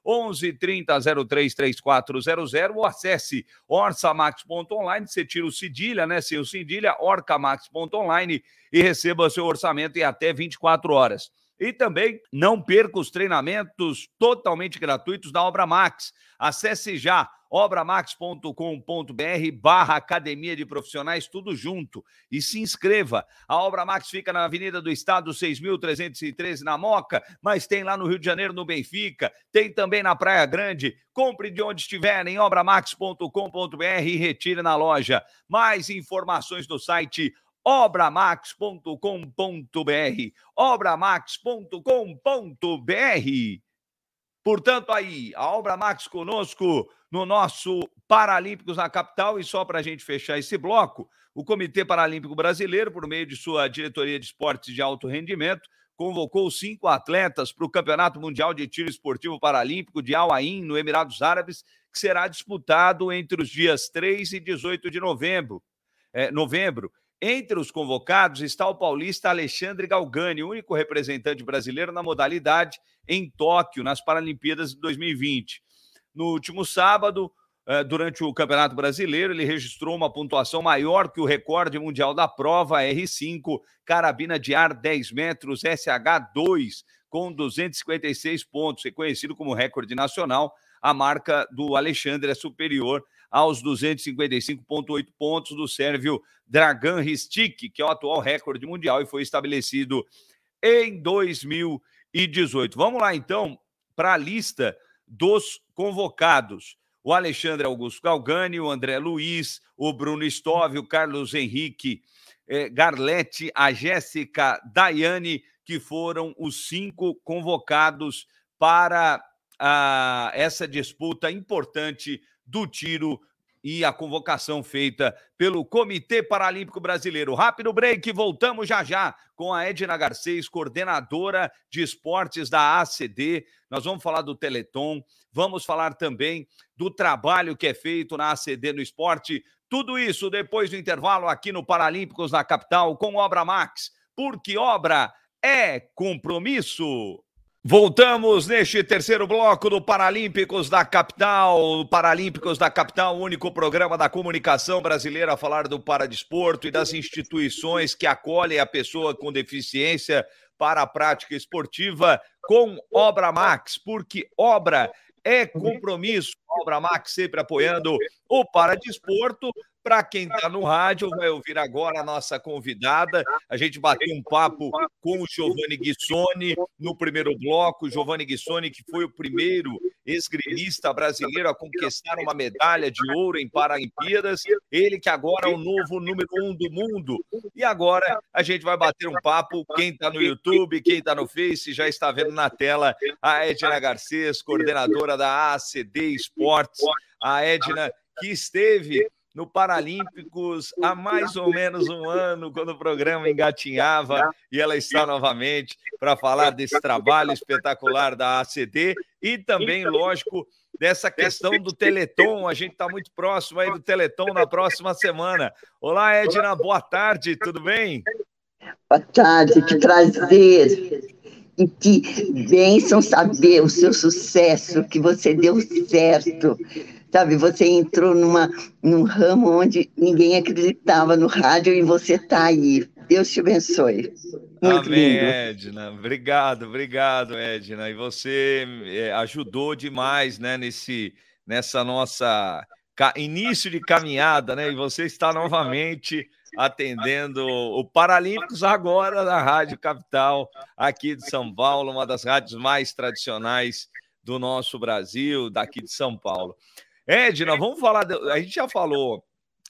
11 30 03 3400 ou acesse orçamax.online, você tira o cedilha, né, seu cedilha, orcamax.online e receba seu orçamento em até 24 horas. E também não perca os treinamentos totalmente gratuitos da Obra Max. Acesse já obramax.com.br barra Academia de Profissionais, tudo junto. E se inscreva. A Obra Max fica na Avenida do Estado, 6.313, na Moca, mas tem lá no Rio de Janeiro, no Benfica, tem também na Praia Grande. Compre de onde estiver em obramax.com.br e retire na loja. Mais informações no site obramax.com.br obramax.com.br Portanto, aí, a Obra Max conosco no nosso Paralímpicos na capital. E só para a gente fechar esse bloco, o Comitê Paralímpico Brasileiro, por meio de sua diretoria de esportes de alto rendimento, convocou cinco atletas para o Campeonato Mundial de Tiro Esportivo Paralímpico de Al Ain, no Emirados Árabes, que será disputado entre os dias 3 e 18 de novembro. É, novembro. Entre os convocados está o paulista Alexandre Galgani, único representante brasileiro na modalidade em Tóquio, nas Paralimpíadas de 2020. No último sábado, eh, durante o Campeonato Brasileiro, ele registrou uma pontuação maior que o recorde mundial da prova R5, carabina de ar 10 metros SH2, com 256 pontos, reconhecido como recorde nacional. A marca do Alexandre é superior aos 255,8 pontos do sérvio Dragan Ristic, que é o atual recorde mundial e foi estabelecido em 2018. Vamos lá, então, para a lista dos convocados o Alexandre Augusto Galgani, o André Luiz, o Bruno Stove, o Carlos Henrique eh, Garletti, a Jéssica Daiane, que foram os cinco convocados para ah, essa disputa importante do tiro e a convocação feita pelo Comitê Paralímpico Brasileiro. Rápido break, voltamos já já com a Edna Garcês, coordenadora de esportes da ACD. Nós vamos falar do Teleton, vamos falar também do trabalho que é feito na ACD no esporte. Tudo isso depois do intervalo aqui no Paralímpicos na capital com Obra Max, porque obra é compromisso. Voltamos neste terceiro bloco do Paralímpicos da Capital. Paralímpicos da Capital, o único programa da comunicação brasileira a falar do paradesporto e das instituições que acolhem a pessoa com deficiência para a prática esportiva com Obra Max, porque obra é compromisso. Obra Max sempre apoiando o paradesporto para quem está no rádio, vai ouvir agora a nossa convidada. A gente bateu um papo com o Giovanni Guissoni no primeiro bloco. Giovanni Guissoni, que foi o primeiro esgrimista brasileiro a conquistar uma medalha de ouro em Paralimpíadas. Ele que agora é o novo número um do mundo. E agora a gente vai bater um papo. Quem está no YouTube, quem está no Face, já está vendo na tela a Edna Garcês, coordenadora da ACD Esportes. A Edna que esteve no Paralímpicos há mais ou menos um ano, quando o programa engatinhava, e ela está novamente para falar desse trabalho espetacular da ACD e também, lógico, dessa questão do Teleton. A gente está muito próximo aí do Teleton na próxima semana. Olá, Edna, boa tarde, tudo bem? Boa tarde, que prazer. E que bênção saber o seu sucesso, que você deu certo Sabe, você entrou numa, num ramo onde ninguém acreditava no rádio e você está aí. Deus te abençoe. Muito Amém, lindo. Edna. Obrigado, obrigado, Edna. E você é, ajudou demais, né, nesse, nessa nossa início de caminhada, né? E você está novamente atendendo o Paralímpicos agora na Rádio Capital, aqui de São Paulo, uma das rádios mais tradicionais do nosso Brasil, daqui de São Paulo. Edna, vamos falar. De... A gente já falou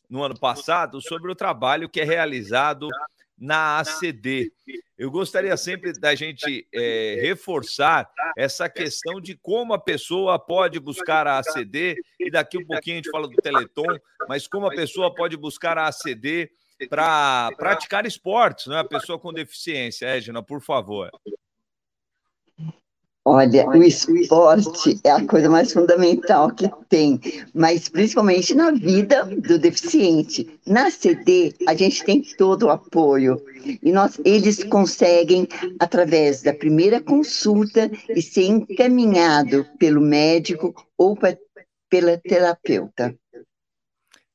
no ano passado sobre o trabalho que é realizado na ACD. Eu gostaria sempre da gente é, reforçar essa questão de como a pessoa pode buscar a ACD, e daqui um pouquinho a gente fala do Teleton, mas como a pessoa pode buscar a ACD para praticar esportes, não é? A pessoa com deficiência, Edna, por favor. Olha, o esporte é a coisa mais fundamental que tem, mas principalmente na vida do deficiente. Na CD, a gente tem todo o apoio. E nós, eles conseguem, através da primeira consulta, e ser encaminhado pelo médico ou pra, pela terapeuta.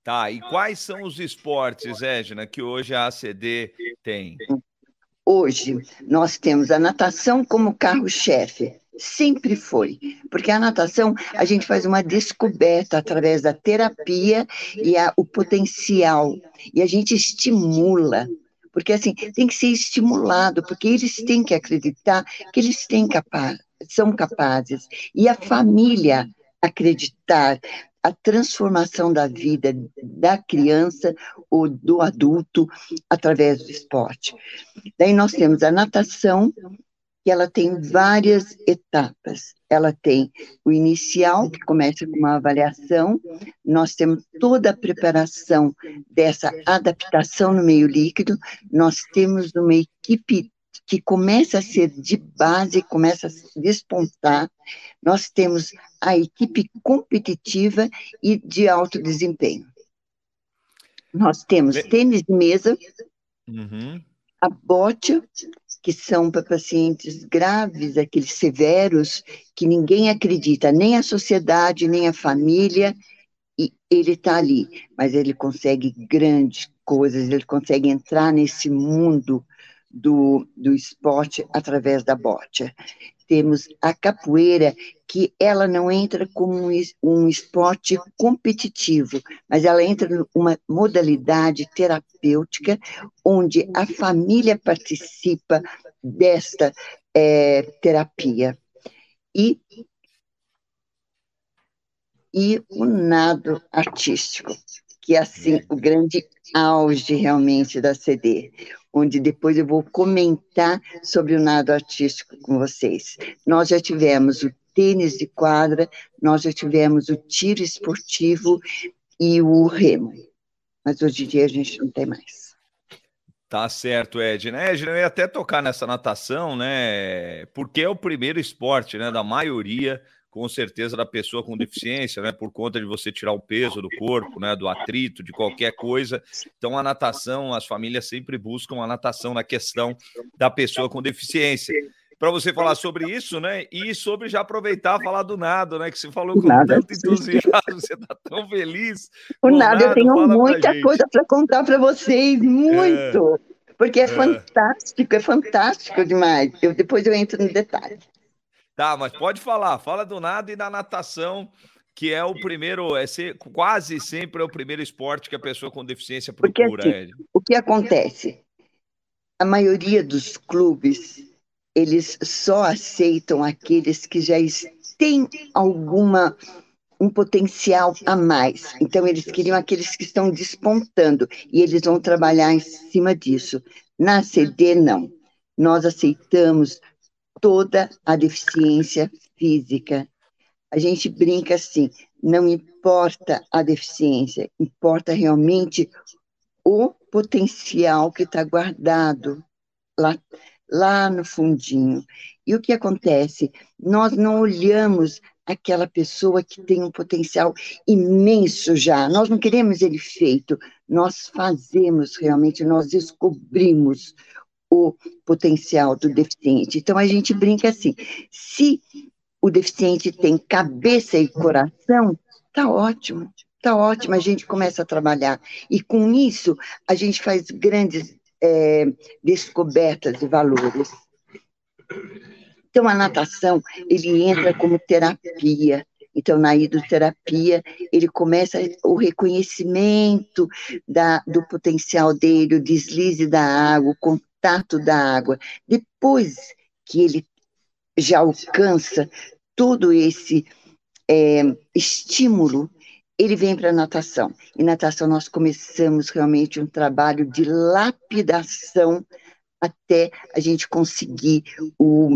Tá, e quais são os esportes, Edna, que hoje a ACD tem? Hoje, nós temos a natação como carro-chefe. Sempre foi, porque a natação a gente faz uma descoberta através da terapia e a, o potencial, e a gente estimula, porque assim, tem que ser estimulado, porque eles têm que acreditar que eles têm capaz, são capazes, e a família acreditar, a transformação da vida da criança ou do adulto através do esporte. Daí nós temos a natação, que ela tem várias etapas. Ela tem o inicial, que começa com uma avaliação, nós temos toda a preparação dessa adaptação no meio líquido, nós temos uma equipe que começa a ser de base, começa a despontar, nós temos a equipe competitiva e de alto desempenho. Nós temos tênis de mesa, uhum. a bote, que são para pacientes graves, aqueles severos, que ninguém acredita, nem a sociedade, nem a família, e ele está ali, mas ele consegue grandes coisas, ele consegue entrar nesse mundo do, do esporte através da bote. Temos a capoeira, que ela não entra como um, esporte competitivo, mas ela entra numa modalidade terapêutica, onde a família participa desta é, terapia. E, e o nado artístico, que é assim o grande auge realmente da CD onde depois eu vou comentar sobre o nado artístico com vocês. Nós já tivemos o tênis de quadra, nós já tivemos o tiro esportivo e o remo, mas hoje em dia a gente não tem mais. Tá certo, Edna. Edna, eu ia até tocar nessa natação, né? Porque é o primeiro esporte, né, da maioria com certeza da pessoa com deficiência, né? Por conta de você tirar o peso do corpo, né? Do atrito, de qualquer coisa. Então, a natação, as famílias sempre buscam a natação na questão da pessoa com deficiência. Para você falar sobre isso, né? E sobre já aproveitar falar do nado, né? Que você falou com nada, tanto entusiasmo, você está tão feliz. O nada, eu tenho muita coisa para contar para vocês, muito. É. Porque é, é, fantástico, é fantástico demais. Eu, depois eu entro no detalhe. Tá, mas pode falar. Fala do nada e da natação, que é o primeiro, é ser, quase sempre é o primeiro esporte que a pessoa com deficiência procura. Porque, assim, o que acontece? A maioria dos clubes, eles só aceitam aqueles que já têm alguma um potencial a mais. Então, eles queriam aqueles que estão despontando e eles vão trabalhar em cima disso. Na CD, não. Nós aceitamos toda a deficiência física. A gente brinca assim, não importa a deficiência, importa realmente o potencial que está guardado lá, lá no fundinho. E o que acontece? Nós não olhamos aquela pessoa que tem um potencial imenso já. Nós não queremos ele feito, nós fazemos realmente, nós descobrimos o potencial do deficiente. Então, a gente brinca assim: se o deficiente tem cabeça e coração, tá ótimo, tá ótimo, a gente começa a trabalhar. E com isso, a gente faz grandes é, descobertas de valores. Então, a natação, ele entra como terapia. Então, na hidroterapia, ele começa o reconhecimento da, do potencial dele, o deslize da água, o contato da água. Depois que ele já alcança todo esse é, estímulo, ele vem para a natação. E natação nós começamos realmente um trabalho de lapidação até a gente conseguir o,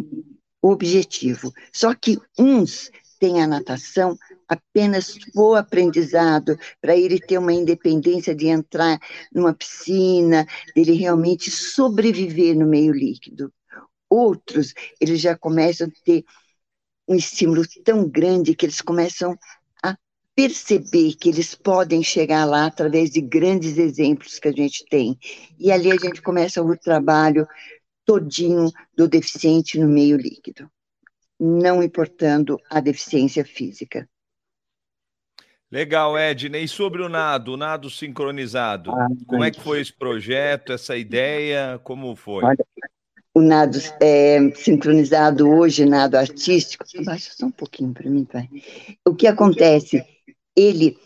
o objetivo. Só que uns têm a natação apenas o aprendizado, para ele ter uma independência de entrar numa piscina, dele realmente sobreviver no meio líquido. Outros, eles já começam a ter um estímulo tão grande que eles começam a perceber que eles podem chegar lá através de grandes exemplos que a gente tem. E ali a gente começa o trabalho todinho do deficiente no meio líquido, não importando a deficiência física. Legal, Edna. E sobre o nado, o nado sincronizado, ah, como é que foi esse projeto, essa ideia, como foi? Olha, o nado é, sincronizado hoje, nado artístico, abaixa só um pouquinho para mim, pai. O que acontece? Ele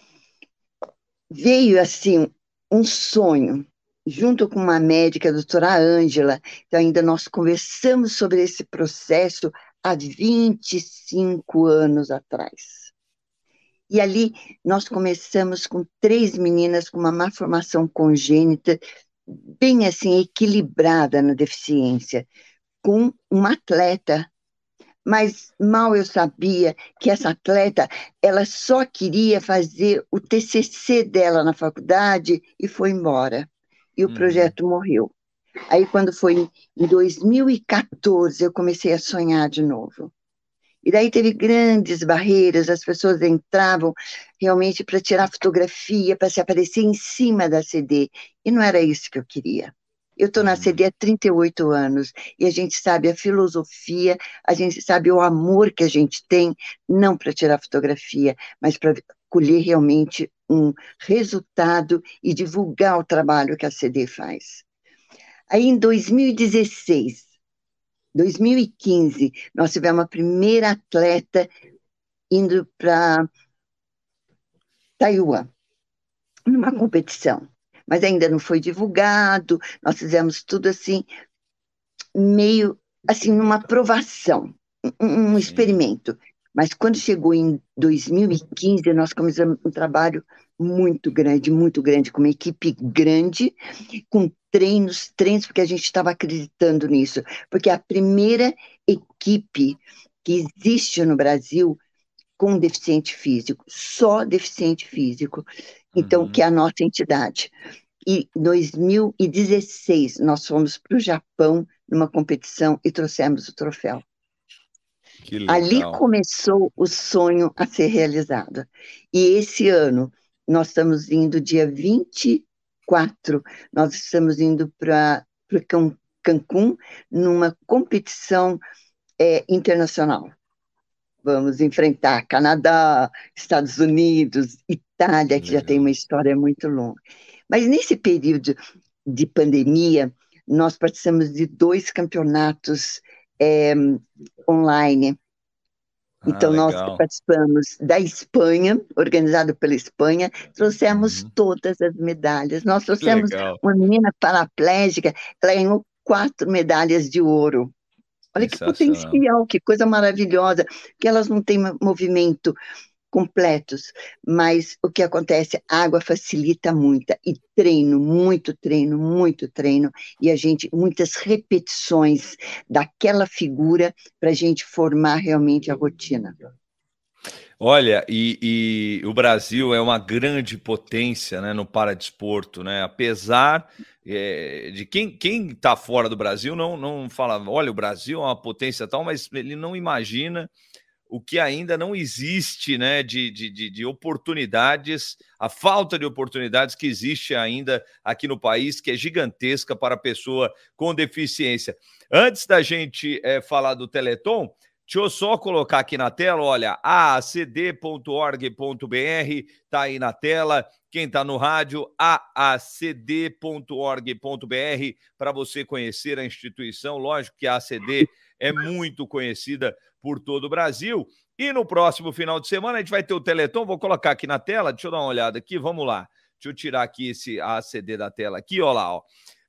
veio assim, um sonho, junto com uma médica, a doutora Ângela, então ainda nós conversamos sobre esse processo há 25 anos atrás. E ali nós começamos com três meninas com uma má formação congênita, bem assim, equilibrada na deficiência, com uma atleta. Mas mal eu sabia que essa atleta, ela só queria fazer o TCC dela na faculdade e foi embora. E o uhum. projeto morreu. Aí, quando foi em 2014, eu comecei a sonhar de novo. E daí teve grandes barreiras, as pessoas entravam realmente para tirar fotografia, para se aparecer em cima da CD. E não era isso que eu queria. Eu estou na uhum. CD há 38 anos e a gente sabe a filosofia, a gente sabe o amor que a gente tem, não para tirar fotografia, mas para colher realmente um resultado e divulgar o trabalho que a CD faz. Aí, em 2016, 2015, nós tivemos a primeira atleta indo para Taiwan, numa competição. Mas ainda não foi divulgado, nós fizemos tudo assim, meio assim, numa aprovação, um, um experimento. Mas quando chegou em 2015, nós começamos um trabalho muito grande, muito grande, com uma equipe grande, com treinos, treinos, porque a gente estava acreditando nisso, porque a primeira equipe que existe no Brasil com deficiente físico, só deficiente físico, então, uhum. que é a nossa entidade. E em 2016, nós fomos para o Japão numa competição e trouxemos o troféu. Ali começou o sonho a ser realizado. E esse ano, nós estamos indo dia 24, nós estamos indo para Cancún numa competição é, internacional. Vamos enfrentar Canadá, Estados Unidos, Itália, que Legal. já tem uma história muito longa. Mas nesse período de pandemia, nós participamos de dois campeonatos é, online. Ah, então, nós participamos da Espanha, organizado pela Espanha, trouxemos uhum. todas as medalhas. Nós trouxemos uma menina paraplégica, ela ganhou quatro medalhas de ouro. Olha que potencial, que coisa maravilhosa, que elas não têm movimento completos, mas o que acontece, água facilita muito, e treino, muito treino, muito treino, e a gente, muitas repetições daquela figura para a gente formar realmente a rotina. Olha, e, e, o Brasil é uma grande potência né, no paradesporto, né? Apesar é, de quem está fora do Brasil não, não fala, olha, o Brasil é uma potência tal, mas ele não imagina o que ainda não existe né, de, de, de, oportunidades, a falta de oportunidades que existe ainda aqui no país, que é gigantesca para a pessoa com deficiência. Antes da gente é, falar do Teleton, Deixa eu só colocar aqui na tela, olha, aacd.org.br está aí na tela. Quem está no rádio, aacd.org.br, para você conhecer a instituição. Lógico que a ACD é muito conhecida por todo o Brasil. E no próximo final de semana a gente vai ter o Teleton. Vou colocar aqui na tela, deixa eu dar uma olhada aqui, vamos lá. Deixa eu tirar aqui esse ACD da tela aqui, olha lá, ó.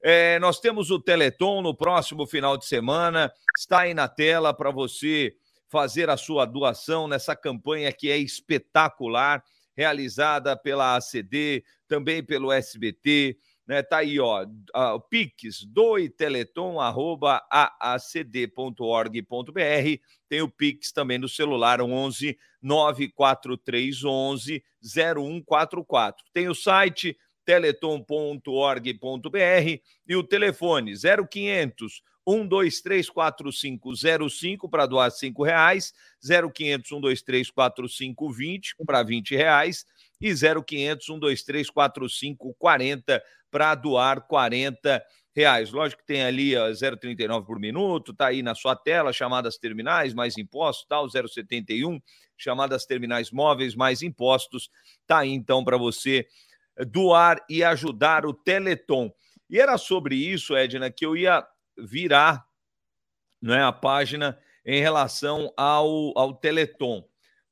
É, nós temos o Teleton no próximo final de semana. Está aí na tela para você fazer a sua doação nessa campanha que é espetacular, realizada pela ACD, também pelo SBT, né? Tá aí, ó, o Pix, doiteleton@aacd.org.br. Tem o Pix também no celular 11 94311 0144. Tem o site teleton.org.br e o telefone 0500 1234505 para doar cinco reais, 0500 1234520 para 20 reais e 0500 1234540 para doar 40 reais. Lógico que tem ali 0,39 por minuto, tá aí na sua tela, chamadas terminais, mais impostos, tal, 0,71, chamadas terminais móveis, mais impostos, tá aí então para você doar e ajudar o Teleton. E era sobre isso, Edna, que eu ia virar né, a página em relação ao, ao Teleton.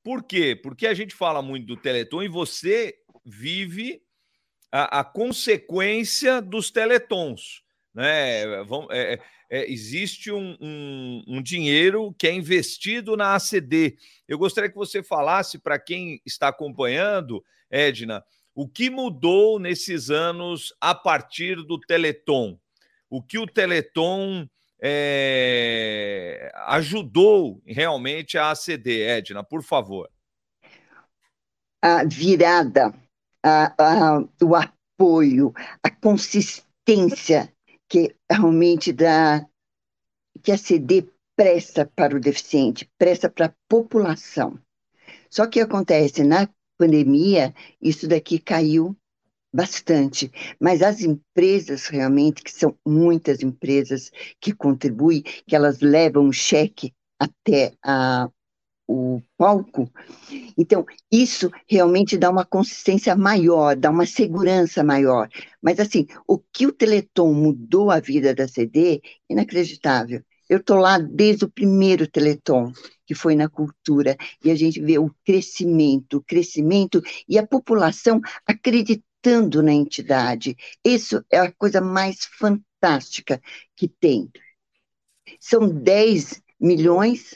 Por quê? Porque a gente fala muito do Teleton e você vive a, a consequência dos teletons. Né? Vão, é, é, existe um, um, um, dinheiro que é investido na ACD. Eu gostaria que você falasse para quem está acompanhando, Edna, o que mudou nesses anos a partir do Teleton? O que o Teleton é, ajudou realmente a aceder, Edna, por favor? A virada, a, a, o apoio, a consistência que realmente dá, que a CD presta para o deficiente, presta para a população. Só que acontece, na pandemia, isso daqui caiu bastante, mas as empresas realmente, que são muitas empresas que contribuem, que elas levam o cheque até a, o palco, então isso realmente dá uma consistência maior, dá uma segurança maior. Mas assim, o que o Teleton mudou a vida da CD, inacreditável. Eu estou lá desde o primeiro Teleton, que foi na cultura, e a gente vê o crescimento, o crescimento e a população acreditando acreditando na entidade. Isso é a coisa mais fantástica que tem. São 10 milhões.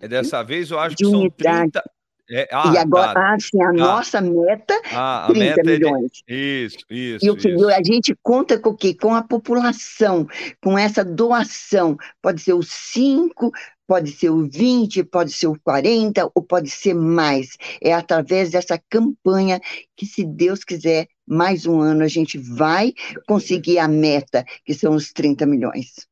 É dessa vez eu acho que são 30. É, ah, e agora, tá. assim, a ah, nossa meta, ah, 30 meta milhões. É de... Isso, isso. E o que isso. a gente conta com o quê? Com a população, com essa doação. Pode ser os 5, pode ser o 20, pode ser o 40 ou pode ser mais. É através dessa campanha que, se Deus quiser, mais um ano a gente vai conseguir a meta, que são os 30 milhões.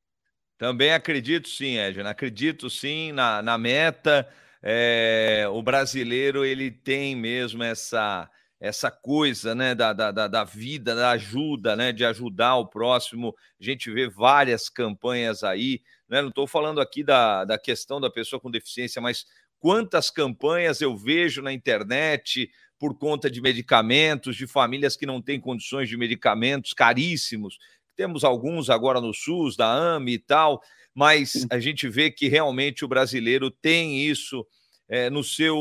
Também acredito sim, Edna, acredito sim na, na meta. É, o brasileiro ele tem mesmo essa essa coisa né, da, da, da vida, da ajuda, né, de ajudar o próximo. A gente vê várias campanhas aí né? Não estou falando aqui da, da questão da pessoa com deficiência, mas quantas campanhas eu vejo na internet por conta de medicamentos, de famílias que não têm condições de medicamentos caríssimos. Temos alguns agora no SUS, da AME e tal, mas a gente vê que realmente o brasileiro tem isso é, no, seu,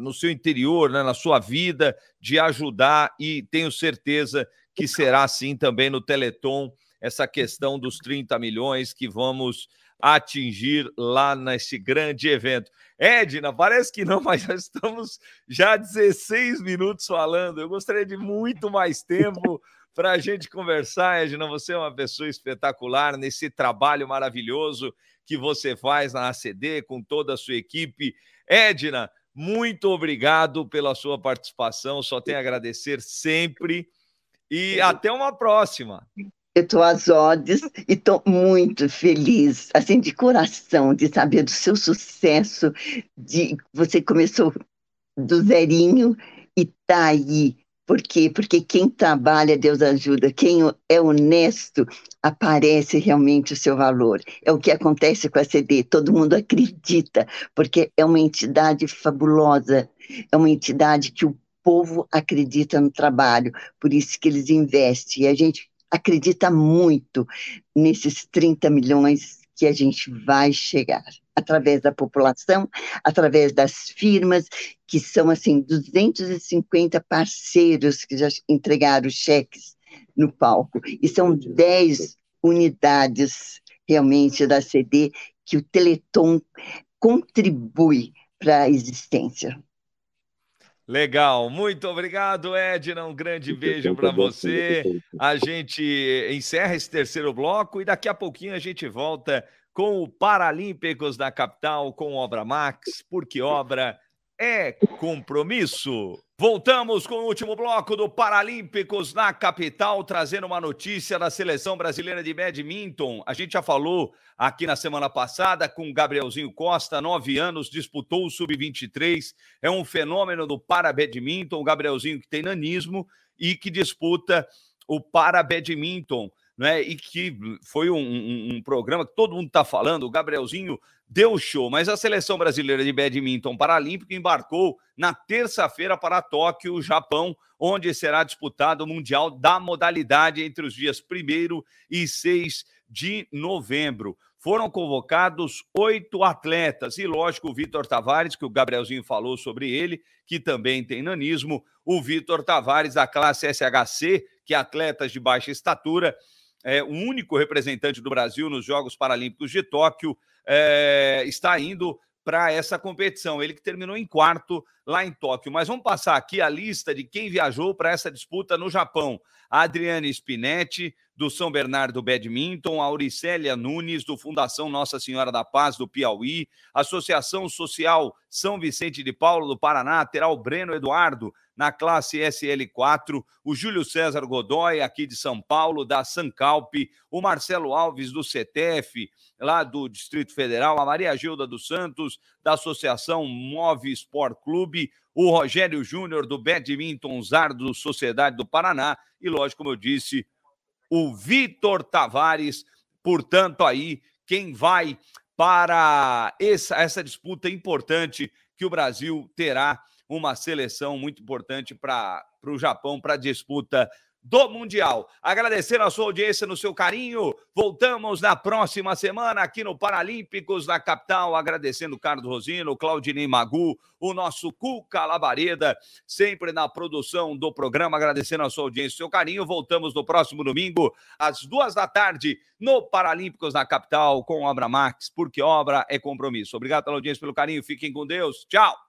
no seu interior, né, na sua vida, de ajudar, e tenho certeza que será assim também no Teleton essa questão dos 30 milhões que vamos atingir lá nesse grande evento. Edna, parece que não, mas já estamos já 16 minutos falando. Eu gostaria de muito mais tempo para a gente conversar. Edna, você é uma pessoa espetacular nesse trabalho maravilhoso que você faz na ACD com toda a sua equipe. Edna, muito obrigado pela sua participação. Só tenho a agradecer sempre. E até uma próxima. Eu estou às ordens e estou muito feliz, assim, de coração, de saber do seu sucesso, de você começou do zerinho e está aí. Por quê? Porque quem trabalha, Deus ajuda. Quem é honesto, aparece realmente o seu valor. É o que acontece com a CD. Todo mundo acredita, porque é uma entidade fabulosa, é uma entidade que o povo acredita no trabalho, por isso que eles investem. E a gente acredita muito nesses 30 milhões que a gente vai chegar através da população, através das firmas, que são assim 250 parceiros que já entregaram cheques no palco. E são 10 unidades realmente da CD que o Teleton contribui para a existência. Legal, muito obrigado, Edna. Um grande beijo para você. A gente encerra esse terceiro bloco e daqui a pouquinho a gente volta com o Paralímpicos da Capital, com Obra Max, porque obra é compromisso. Voltamos com o último bloco do Paralímpicos na capital, trazendo uma notícia da seleção brasileira de badminton. A gente já falou aqui na semana passada com Gabrielzinho Costa, nove anos, disputou o Sub-23, é um fenômeno do para-badminton. O Gabrielzinho que tem nanismo e que disputa o para-badminton. Né, e que foi um, um, um programa que todo mundo está falando. O Gabrielzinho deu show, mas a seleção brasileira de badminton paralímpico embarcou na terça-feira para Tóquio, Japão, onde será disputado o Mundial da modalidade entre os dias 1 e 6 de novembro. Foram convocados oito atletas, e lógico, o Vitor Tavares, que o Gabrielzinho falou sobre ele, que também tem nanismo, o Vitor Tavares, da classe SHC, que é atletas de baixa estatura, é o único representante do Brasil nos Jogos Paralímpicos de Tóquio, é, está indo para essa competição. Ele que terminou em quarto lá em Tóquio. Mas vamos passar aqui a lista de quem viajou para essa disputa no Japão. Adriane Spinetti, do São Bernardo Badminton, Auricélia Nunes, do Fundação Nossa Senhora da Paz, do Piauí, Associação Social São Vicente de Paulo, do Paraná, terá o Breno Eduardo, na classe SL4, o Júlio César Godoy, aqui de São Paulo, da Sancalp, o Marcelo Alves, do CETEF, lá do Distrito Federal, a Maria Gilda dos Santos, da Associação Move Sport Clube, o Rogério Júnior, do Badminton Zardo Sociedade do Paraná, e, lógico, como eu disse, o Vitor Tavares. Portanto, aí, quem vai para essa, essa disputa importante que o Brasil terá uma seleção muito importante para o Japão para a disputa do Mundial. Agradecendo a sua audiência no seu carinho. Voltamos na próxima semana aqui no Paralímpicos da capital, agradecendo Carlos Rosino, Claudinei Magu, o nosso Cuca Labareda, sempre na produção do programa, agradecendo a sua audiência seu carinho. Voltamos no próximo domingo, às duas da tarde, no Paralímpicos da capital, com Obra Max, porque obra é compromisso. Obrigado pela audiência, pelo carinho. Fiquem com Deus. Tchau.